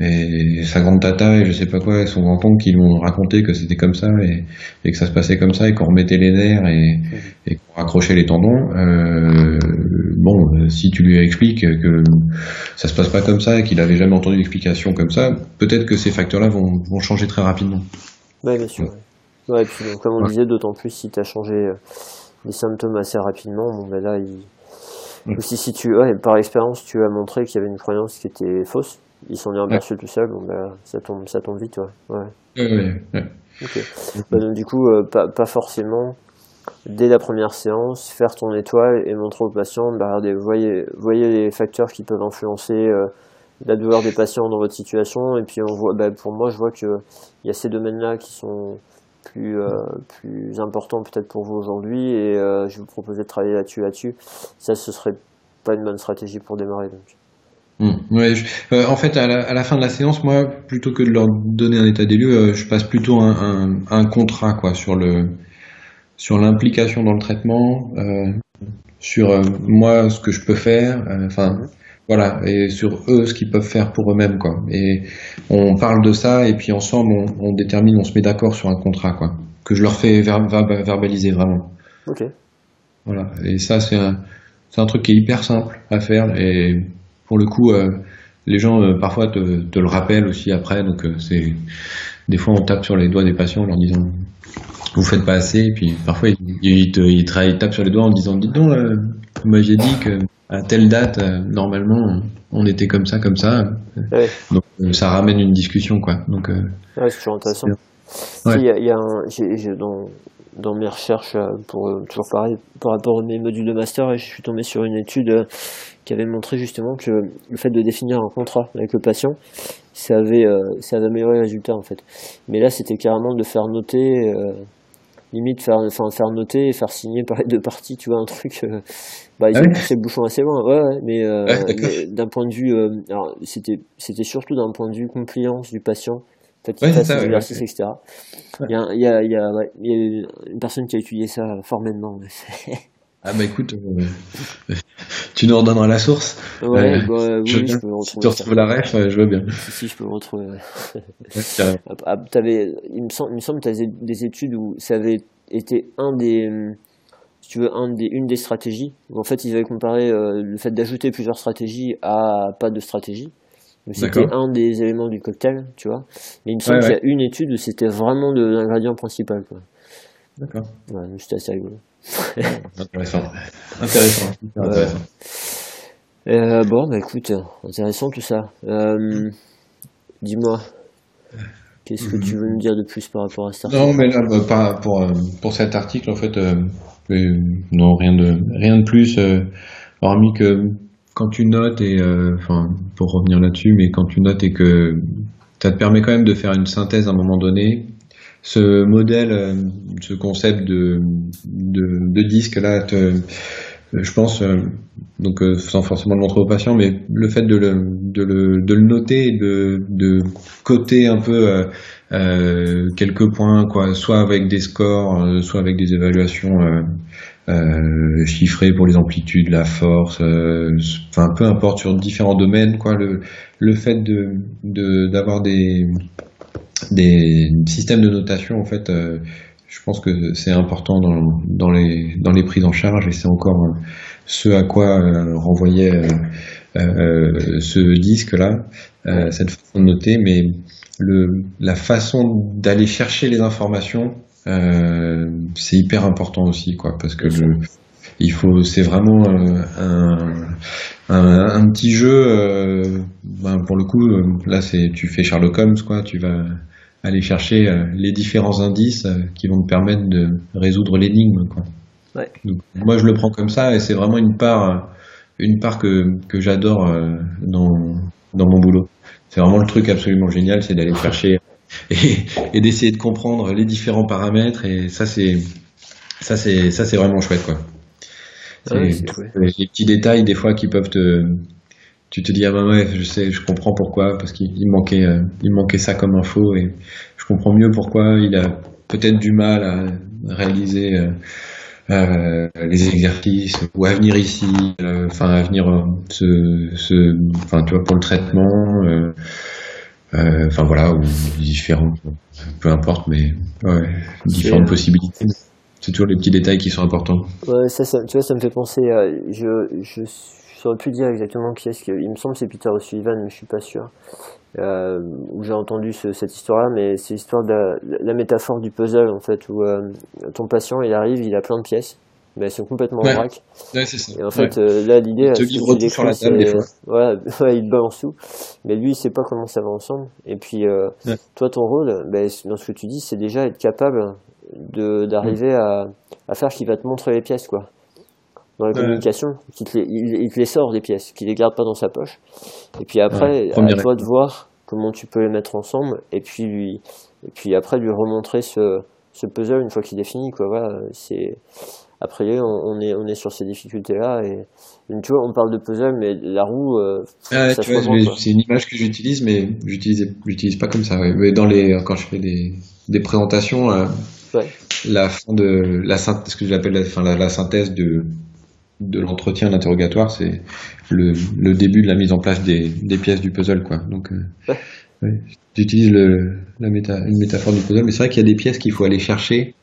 et sa grande tata et je sais pas quoi, et son grand-oncle qui lui ont raconté que c'était comme ça et, et, que ça se passait comme ça et qu'on remettait les nerfs et, et qu'on raccrochait les tendons. Euh, bon, si tu lui expliques que ça se passe pas comme ça et qu'il avait jamais entendu d'explication comme ça, peut-être que ces facteurs-là vont, vont changer très rapidement. Oui, bien sûr. Ouais. puis, comme on disait, d'autant plus si tu as changé euh, les symptômes assez rapidement, bon, ben là, il... aussi si tu, ouais, par expérience, tu as montré qu'il y avait une croyance qui était fausse il s'en est aperçu tout seul, donc bah, ça, tombe, ça tombe vite. Ouais. ouais. Bah, donc, du coup, euh, pas, pas, forcément, dès la première séance, faire ton étoile et montrer au patient, bah, regardez, voyez, voyez les facteurs qui peuvent influencer euh, la douleur des patients dans votre situation. Et puis, on voit, bah, pour moi, je vois qu'il y a ces domaines-là qui sont plus, euh, plus importants peut-être pour vous aujourd'hui. Et je vais vous proposer de travailler là-dessus, là-dessus. Ça, ce serait pas une bonne stratégie pour démarrer. Donc. Ouais, euh, en fait, à la, fin de la séance, moi, plutôt que de leur donner un état des lieux, euh, je passe plutôt un, un, contrat quoi sur le sur l'implication dans le traitement, euh, sur moi ce que je peux faire, enfin voilà, et sur eux ce qu'ils peuvent faire pour eux-mêmes quoi. Et on parle de ça et puis ensemble on, on détermine, on se met d'accord sur un contrat quoi, que je leur fais verbaliser vraiment. Ok. Voilà, et ça c'est un un truc qui est hyper simple à faire et pour le coup, euh, les gens euh, parfois te, le rappellent aussi après. Donc euh, c'est des fois on tape sur les doigts des patients en leur disant vous faites pas assez. Et puis parfois ils, te, tapent sur les doigts en disant dites donc, vous m'aviez dit que à telle date normalement on était comme ça, comme ça. Donc ça ramène une discussion quoi. Donc c'est toujours intéressant. Il y a, un, dans, dans mes recherches pour toujours pareil par rapport à mes modules de master je suis tombé sur une étude qui avait montré justement que le fait de définir un contrat avec le patient, ça avait, euh, ça avait amélioré le résultat en fait. Mais là, c'était carrément de faire noter, euh, limite faire, enfin, faire noter et faire signer par les deux parties, tu vois, un truc. Euh, bah, ils ah ont poussé le bouchon assez loin, ouais, mais, d'un point de vue, alors c'était, c'était surtout d'un point de vue compliance du patient. Fait qu'il fasse l'exercice, etc. Il y, a, il, y a, il, y a, il y a une personne qui a étudié ça formellement. Ah bah écoute, euh, tu nous redonneras la source. Ouais, euh, bah, oui, je, peux retrouver. Si tu retrouves la ref, je veux bien. Si, si, je peux le retrouver. ah, avais, il me semble, il me semble que tu avais des études où ça avait été un des, si tu veux, un des, une des stratégies. En fait, ils avaient comparé euh, le fait d'ajouter plusieurs stratégies à pas de stratégie. C'était un des éléments du cocktail, tu vois. Mais il me semble qu'il y a une étude où c'était vraiment l'ingrédient principal. D'accord. Ouais, c'était assez rigolo intéressant. Intéressant. Euh, bon, bah écoute, intéressant tout ça. Euh, dis-moi, Qu'est-ce que tu veux nous dire de plus par rapport à ça Non, mais là, bah, pas pour, pour cet article, en fait, non, rien de, rien de plus, hormis que quand tu notes, et enfin, pour revenir là-dessus, mais quand tu notes et que ça te permet quand même de faire une synthèse à un moment donné, ce modèle, ce concept de, de, de disque là, te, je pense, euh, donc euh, sans forcément le montrer aux patients, mais le fait de le, de le, de le noter, de, de coter un peu euh, euh, quelques points, quoi, soit avec des scores, soit avec des évaluations euh, chiffrées pour les amplitudes, la force, enfin peu importe sur différents domaines, quoi. Le, le fait de d'avoir des des systèmes de notation en fait je pense que c'est important dans, dans, les, dans les prises en charge et c'est encore euh, ce à quoi euh, renvoyait euh, ce disque-là, cette façon de noter, mais le, la façon d'aller chercher les informations, c'est hyper important aussi, quoi, parce que le, il faut, c'est vraiment un, un, un, petit jeu. Ben pour le coup, là, c'est tu fais Sherlock Holmes, quoi. Tu vas aller chercher euh, les différents indices euh, qui vont me permettre de résoudre l'énigme. Ouais. moi, je le prends comme ça et c'est vraiment une part, euh, une part que, que j'adore dans, dans mon boulot. C'est vraiment le truc absolument génial, c'est d'aller chercher et, et d'essayer de comprendre les différents paramètres et ça c'est ça c'est ça c'est vraiment chouette quoi. les petits détails des fois qui peuvent te tu te dis ah bah ouais je sais je comprends pourquoi parce qu'il manquait euh, il manquait ça comme info et je comprends mieux pourquoi il a peut-être du mal à réaliser euh, euh les exercices ou à venir ici euh, enfin à venir ce ce enfin tu vois pour le traitement enfin voilà ou différents peu importe mais ouais, différentes possibilités. C'est toujours les petits détails qui sont importants. Ouais ça, ça tu vois ça me fait penser je je saurais plus dire exactement qui est-ce que. Il me semble que c'est Peter O'Sullivan, mais je suis pas sûr. Euh, où j'ai entendu cette histoire-là, mais c'est l'histoire de la, métaphore du puzzle en fait, où euh, ton patient il arrive, il a plein de pièces, mais elles sont complètement ouais. ça. Et en fait, euh, là l'idée, c'est qu'il est sur la table des fois. Ouais, il balance tout, mais lui il sait pas comment ça va ensemble. Et puis toi, ton rôle, ben, dans ce que tu dis, c'est déjà être capable de d'arriver à, à faire ce qui va te montrer les pièces, quoi dans la communication, il te, les, il, te les sort des pièces, qu'il les garde pas dans sa poche. Et puis après, à toi de voir comment tu peux les mettre ensemble, et puis lui, et puis après lui remontrer ce, ce puzzle une fois qu'il est fini, quoi. Voilà, c'est après on, est on est sur ces difficultés là et tu vois on parle de puzzle mais la roue euh, ah, c'est une image que j'utilise mais j'utilise j'utilise pas comme ça mais dans les quand je fais des, des présentations euh, la fin de la ce que j'appelle la, la, la synthèse de de l'entretien, l'interrogatoire, c'est le, le, début de la mise en place des, des pièces du puzzle, quoi. Donc, euh, ouais. j'utilise le, la méta, une métaphore du puzzle, mais c'est vrai qu'il y a des pièces qu'il faut aller chercher,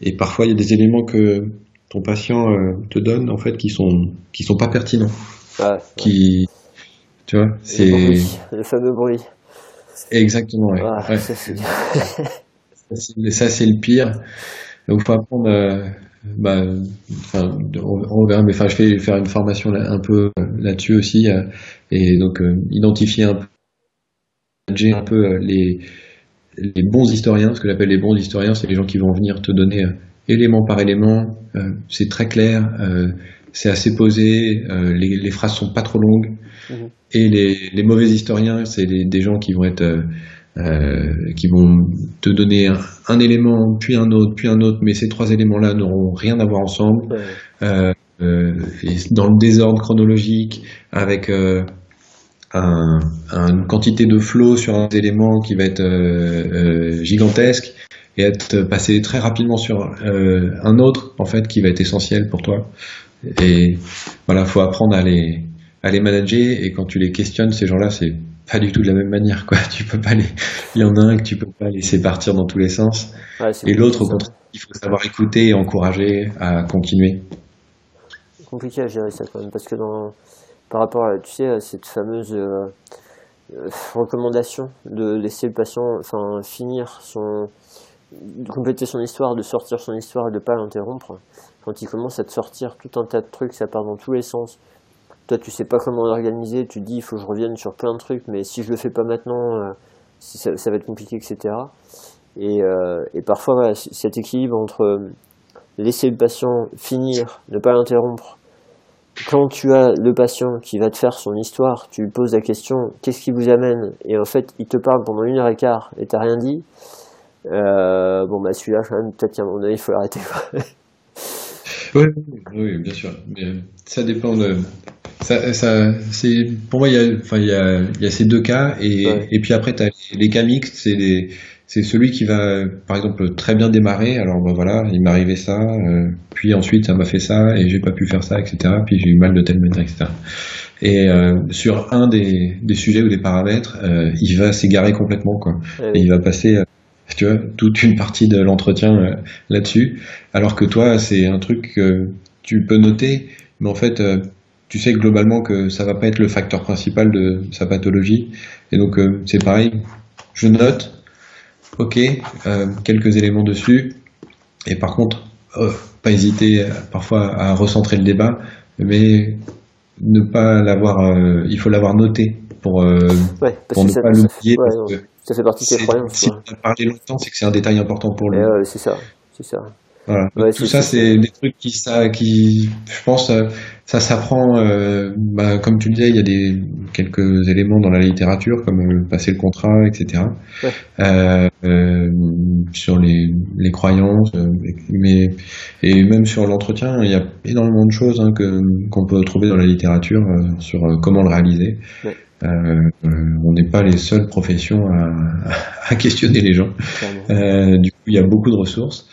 et parfois il y a des éléments que ton patient euh, te donne, en fait, qui sont qui sont pas pertinents, ouais, qui, tu vois, c'est le fameux bruit. Exactement, ouais. Ah, ça, c'est le pire. Donc, faut apprendre. Euh, bah, enfin, on, verra, mais enfin, je vais faire une formation là, un peu euh, là-dessus aussi, euh, et donc euh, identifier un peu, un peu les, les bons historiens. Ce que j'appelle les bons historiens, c'est les gens qui vont venir te donner élément par élément. c'est très clair, c'est assez posé, les, les phrases sont pas trop longues. Mmh. Et les, les mauvais historiens, c'est des gens qui vont être euh, qui vont te donner un, élément, puis un autre, puis un autre, mais ces trois éléments-là n'auront rien à voir ensemble. Euh, euh, et dans le désordre chronologique, avec euh, un, une quantité de flow sur un élément qui va être euh, gigantesque et être passé très rapidement sur un autre, en fait, qui va être essentiel pour toi. Et voilà, faut apprendre à les, à les manager. Et quand tu les questionnes, ces gens-là, c'est pas du tout de la même manière quoi. Tu peux pas les il y en a un que tu peux pas laisser partir dans tous les sens. Et l'autre au contraire il faut savoir écouter et encourager à continuer. C'est compliqué à gérer ça quand même parce que dans par rapport à tu sais à cette fameuse euh, euh, recommandation de laisser le patient enfin finir son de compléter son histoire de sortir son histoire et de pas l'interrompre quand il commence à te sortir tout un tas de trucs ça part dans tous les sens toi tu sais pas comment l'organiser, tu dis il faut que je revienne sur plein de trucs, mais si je le fais pas maintenant, euh, ça, va être compliqué, etc. Et, et parfois, cet équilibre entre laisser le patient finir, ne pas l'interrompre, quand tu as le patient qui va te faire son histoire, tu lui poses la question qu'est-ce qui vous amène? Et en fait, il te parle pendant une heure et quart et t'as rien dit. Euh, bon, bah celui-là, quand même, peut-être qu'à un moment il faut l'arrêter. oui, oui, bien sûr. Ça dépend de. Ça, ça, c'est pour moi, il y a, enfin, il y a, il y a ces deux cas et, et puis après, tu as les cas mixtes, c'est des c'est celui qui va, par exemple, très bien démarrer. Alors ben voilà, il m'est arrivé ça, euh, puis ensuite ça m'a fait ça et j'ai pas pu faire ça, etc. Puis j'ai eu mal de telle manière, etc. Et euh, sur un des, des, sujets ou des paramètres, euh, il va s'égarer complètement, quoi. Et il va passer, tu vois, toute une partie de l'entretien là-dessus. Alors que toi, c'est un truc que tu peux noter, mais en fait, tu sais globalement que ça va pas être le facteur principal de sa pathologie. Et donc c'est pareil, je note, ok, euh, quelques éléments dessus. Et par contre, euh, pas hésiter euh, parfois à recentrer le débat, mais ne pas l'avoir, il faut l'avoir noté pour, pour ne pas l'oublier. ça fait partie de tes croyances. Si on a parlé longtemps, c'est que c'est un détail important pour lui. c'est ça, c'est ça. Voilà. tout ça, c'est des trucs qui, ça, qui, je pense, euh, ça s'apprend. Euh, bah, comme tu le disais, il y a des quelques éléments dans la littérature, comme euh, passer le contrat, etc. Euh, euh, sur les, les croyances, mais et même sur l'entretien, il y a énormément de choses hein, que qu'on peut trouver dans la littérature sur comment le réaliser. on n'est pas les seules professions à, à questionner les gens. du coup, il y a beaucoup de ressources.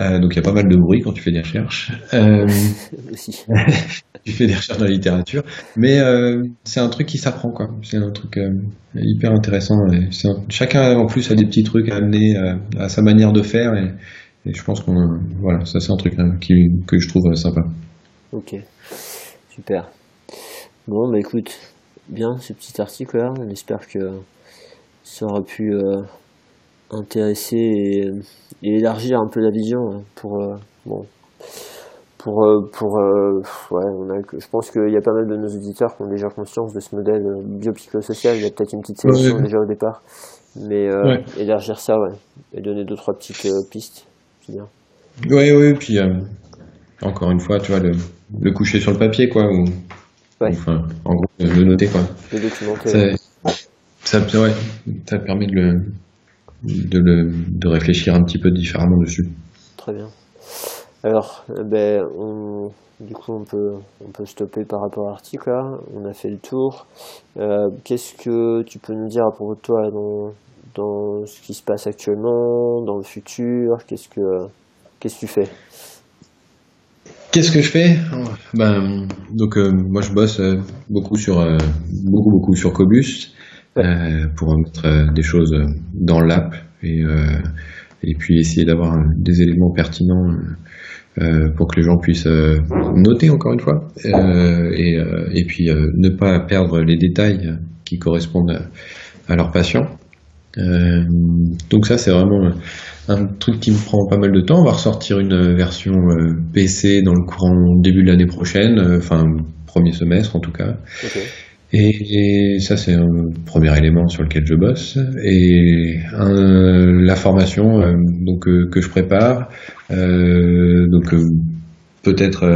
Euh, donc il y a pas mal de bruit quand tu fais des recherches. Euh, tu fais des recherches dans la littérature, mais euh, c'est un truc qui s'apprend quoi. C'est un truc hyper intéressant. Et chacun en plus a des petits trucs à amener à sa manière de faire et, et je pense qu'on voilà ça c'est un truc hein, qui, que je trouve sympa. Ok, super. Bon bah écoute, bien ce petit article là. On espère que ça aura pu intéresser et, élargir un peu la vision hein, pour euh, bon pour euh, pour euh, ouais on a je pense qu'il y a pas mal de nos auditeurs qui ont déjà conscience de ce modèle biopsychosocial. Il y a peut-être une petite sélection déjà au départ. Mais élargir ça ouais. Et donner deux trois petites pistes c'est bien. Oui oui puis encore une fois tu vois le, le coucher sur le papier quoi ou enfin en gros le noter quoi. Le documenter ça, ça, ouais, ça permet de le de, le, de réfléchir un petit peu différemment dessus. Très bien. Alors, euh, ben, on, du coup, on peut, on peut stopper par rapport à l'article. On a fait le tour. Euh, qu'est-ce que tu peux nous dire à propos de toi dans, dans ce qui se passe actuellement, dans le futur? Qu'est-ce que qu'est-ce que tu fais? Qu'est-ce que je fais? Ben, donc euh, moi je bosse beaucoup sur beaucoup beaucoup sur Cobus. Euh, pour mettre euh, des choses dans l'app et, euh, puis essayer d'avoir des éléments pertinents pour que les gens puissent noter encore une fois et, puis ne pas perdre les détails qui correspondent à, leurs patients. donc ça c'est vraiment un truc qui me prend pas mal de temps. On va ressortir une version PC dans le courant début de l'année prochaine, enfin premier semestre en tout cas. Et, ça, c'est un premier élément sur lequel je bosse. Et la formation euh, donc euh, que je prépare, euh, donc peut-être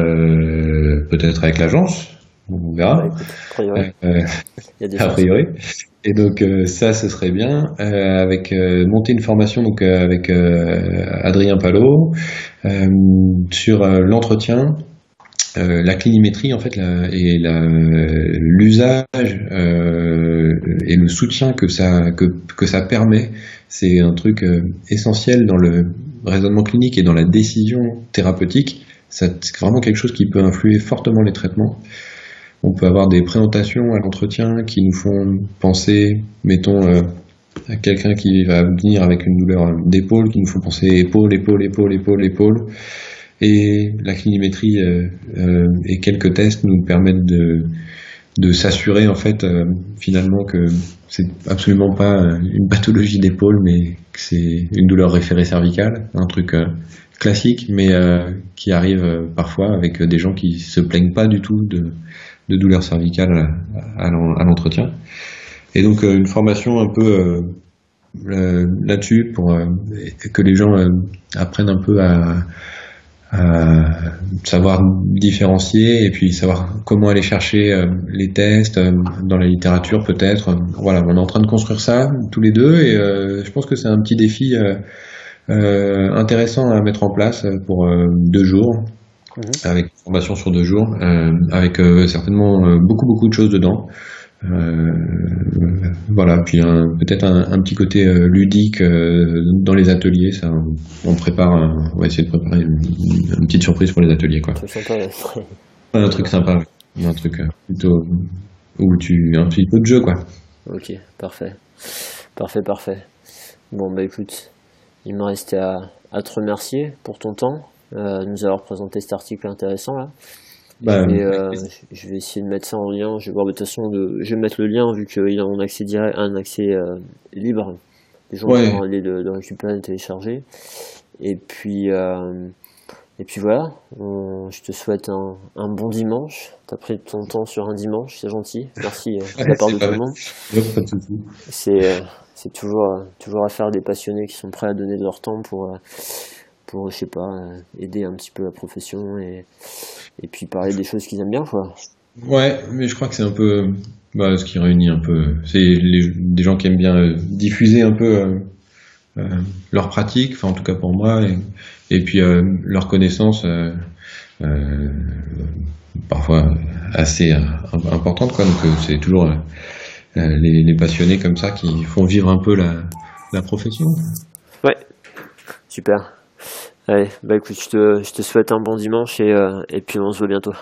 peut-être avec l'agence, on verra. a priori. Et donc ça, ce serait bien avec monter une formation donc avec Adrien Palot sur l'entretien euh, la clinimétrie en fait et l'usage euh, et le soutien que ça que, ça permet c'est un truc euh, essentiel dans le raisonnement clinique et dans la décision thérapeutique. C'est vraiment quelque chose qui peut influer fortement les traitements. On peut avoir des présentations à l'entretien qui nous font penser mettons à quelqu'un qui va venir avec une douleur d'épaule qui nous font penser épaule épaule épaule épaule épaule et la clinimétrie euh, euh, et quelques tests nous permettent de, de s'assurer en fait euh, finalement que c'est absolument pas une pathologie d'épaule mais que c'est une douleur référée cervicale, un truc classique mais qui arrive parfois avec des gens qui se plaignent pas du tout de, de douleur cervicale à, à l'entretien. Et donc une formation un peu là-dessus pour que les gens apprennent un peu à, savoir différencier et puis savoir comment aller chercher les tests dans la littérature peut-être. Voilà, on est en train de construire ça tous les deux et je pense que c'est un petit défi intéressant à mettre en place pour deux jours. Mhm. avec une formation sur deux jours, avec certainement beaucoup beaucoup de choses dedans. Euh, voilà, puis peut-être un, petit côté euh, ludique euh, dans les ateliers. Ça, on prépare, on va essayer de préparer une, petite surprise pour les ateliers, quoi. Un truc sympa, un truc plutôt où tu un petit peu de jeu, quoi. Ok, parfait, parfait, parfait. Bon bah écoute, il me restait à, à te remercier pour ton temps, nous avoir présenté cet article intéressant là. Bah, euh, je vais essayer de mettre ça en lien. Je vais voir de toute façon, de, je vais mettre le lien vu qu'il a un accès direct, un accès euh, libre. Les gens vont aller le, récupérer, le télécharger. Et puis, euh, et puis voilà. je te souhaite un, un bon dimanche. T'as pris ton temps sur un dimanche, c'est gentil. Merci de la part de tout le monde. C'est, c'est toujours, toujours à faire des passionnés qui sont prêts à donner de leur temps pour, pour je sais pas, aider un petit peu la profession et et puis parler des choses qu'ils aiment bien, quoi. Ouais, mais je crois que c'est un peu bah, ce qui réunit un peu. C'est des gens qui aiment bien euh, diffuser un peu euh, euh, leur pratique, enfin en tout cas pour moi, et, puis leur connaissance parfois assez importante, quoi. Donc c'est toujours les, passionnés comme ça qui font vivre un peu la, la profession. Ouais, super. Allez, bah écoute, je te, je te souhaite un bon dimanche et, euh, et puis on se voit bientôt.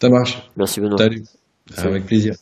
Ça marche. Merci Benoît. Salut. Avec plaisir.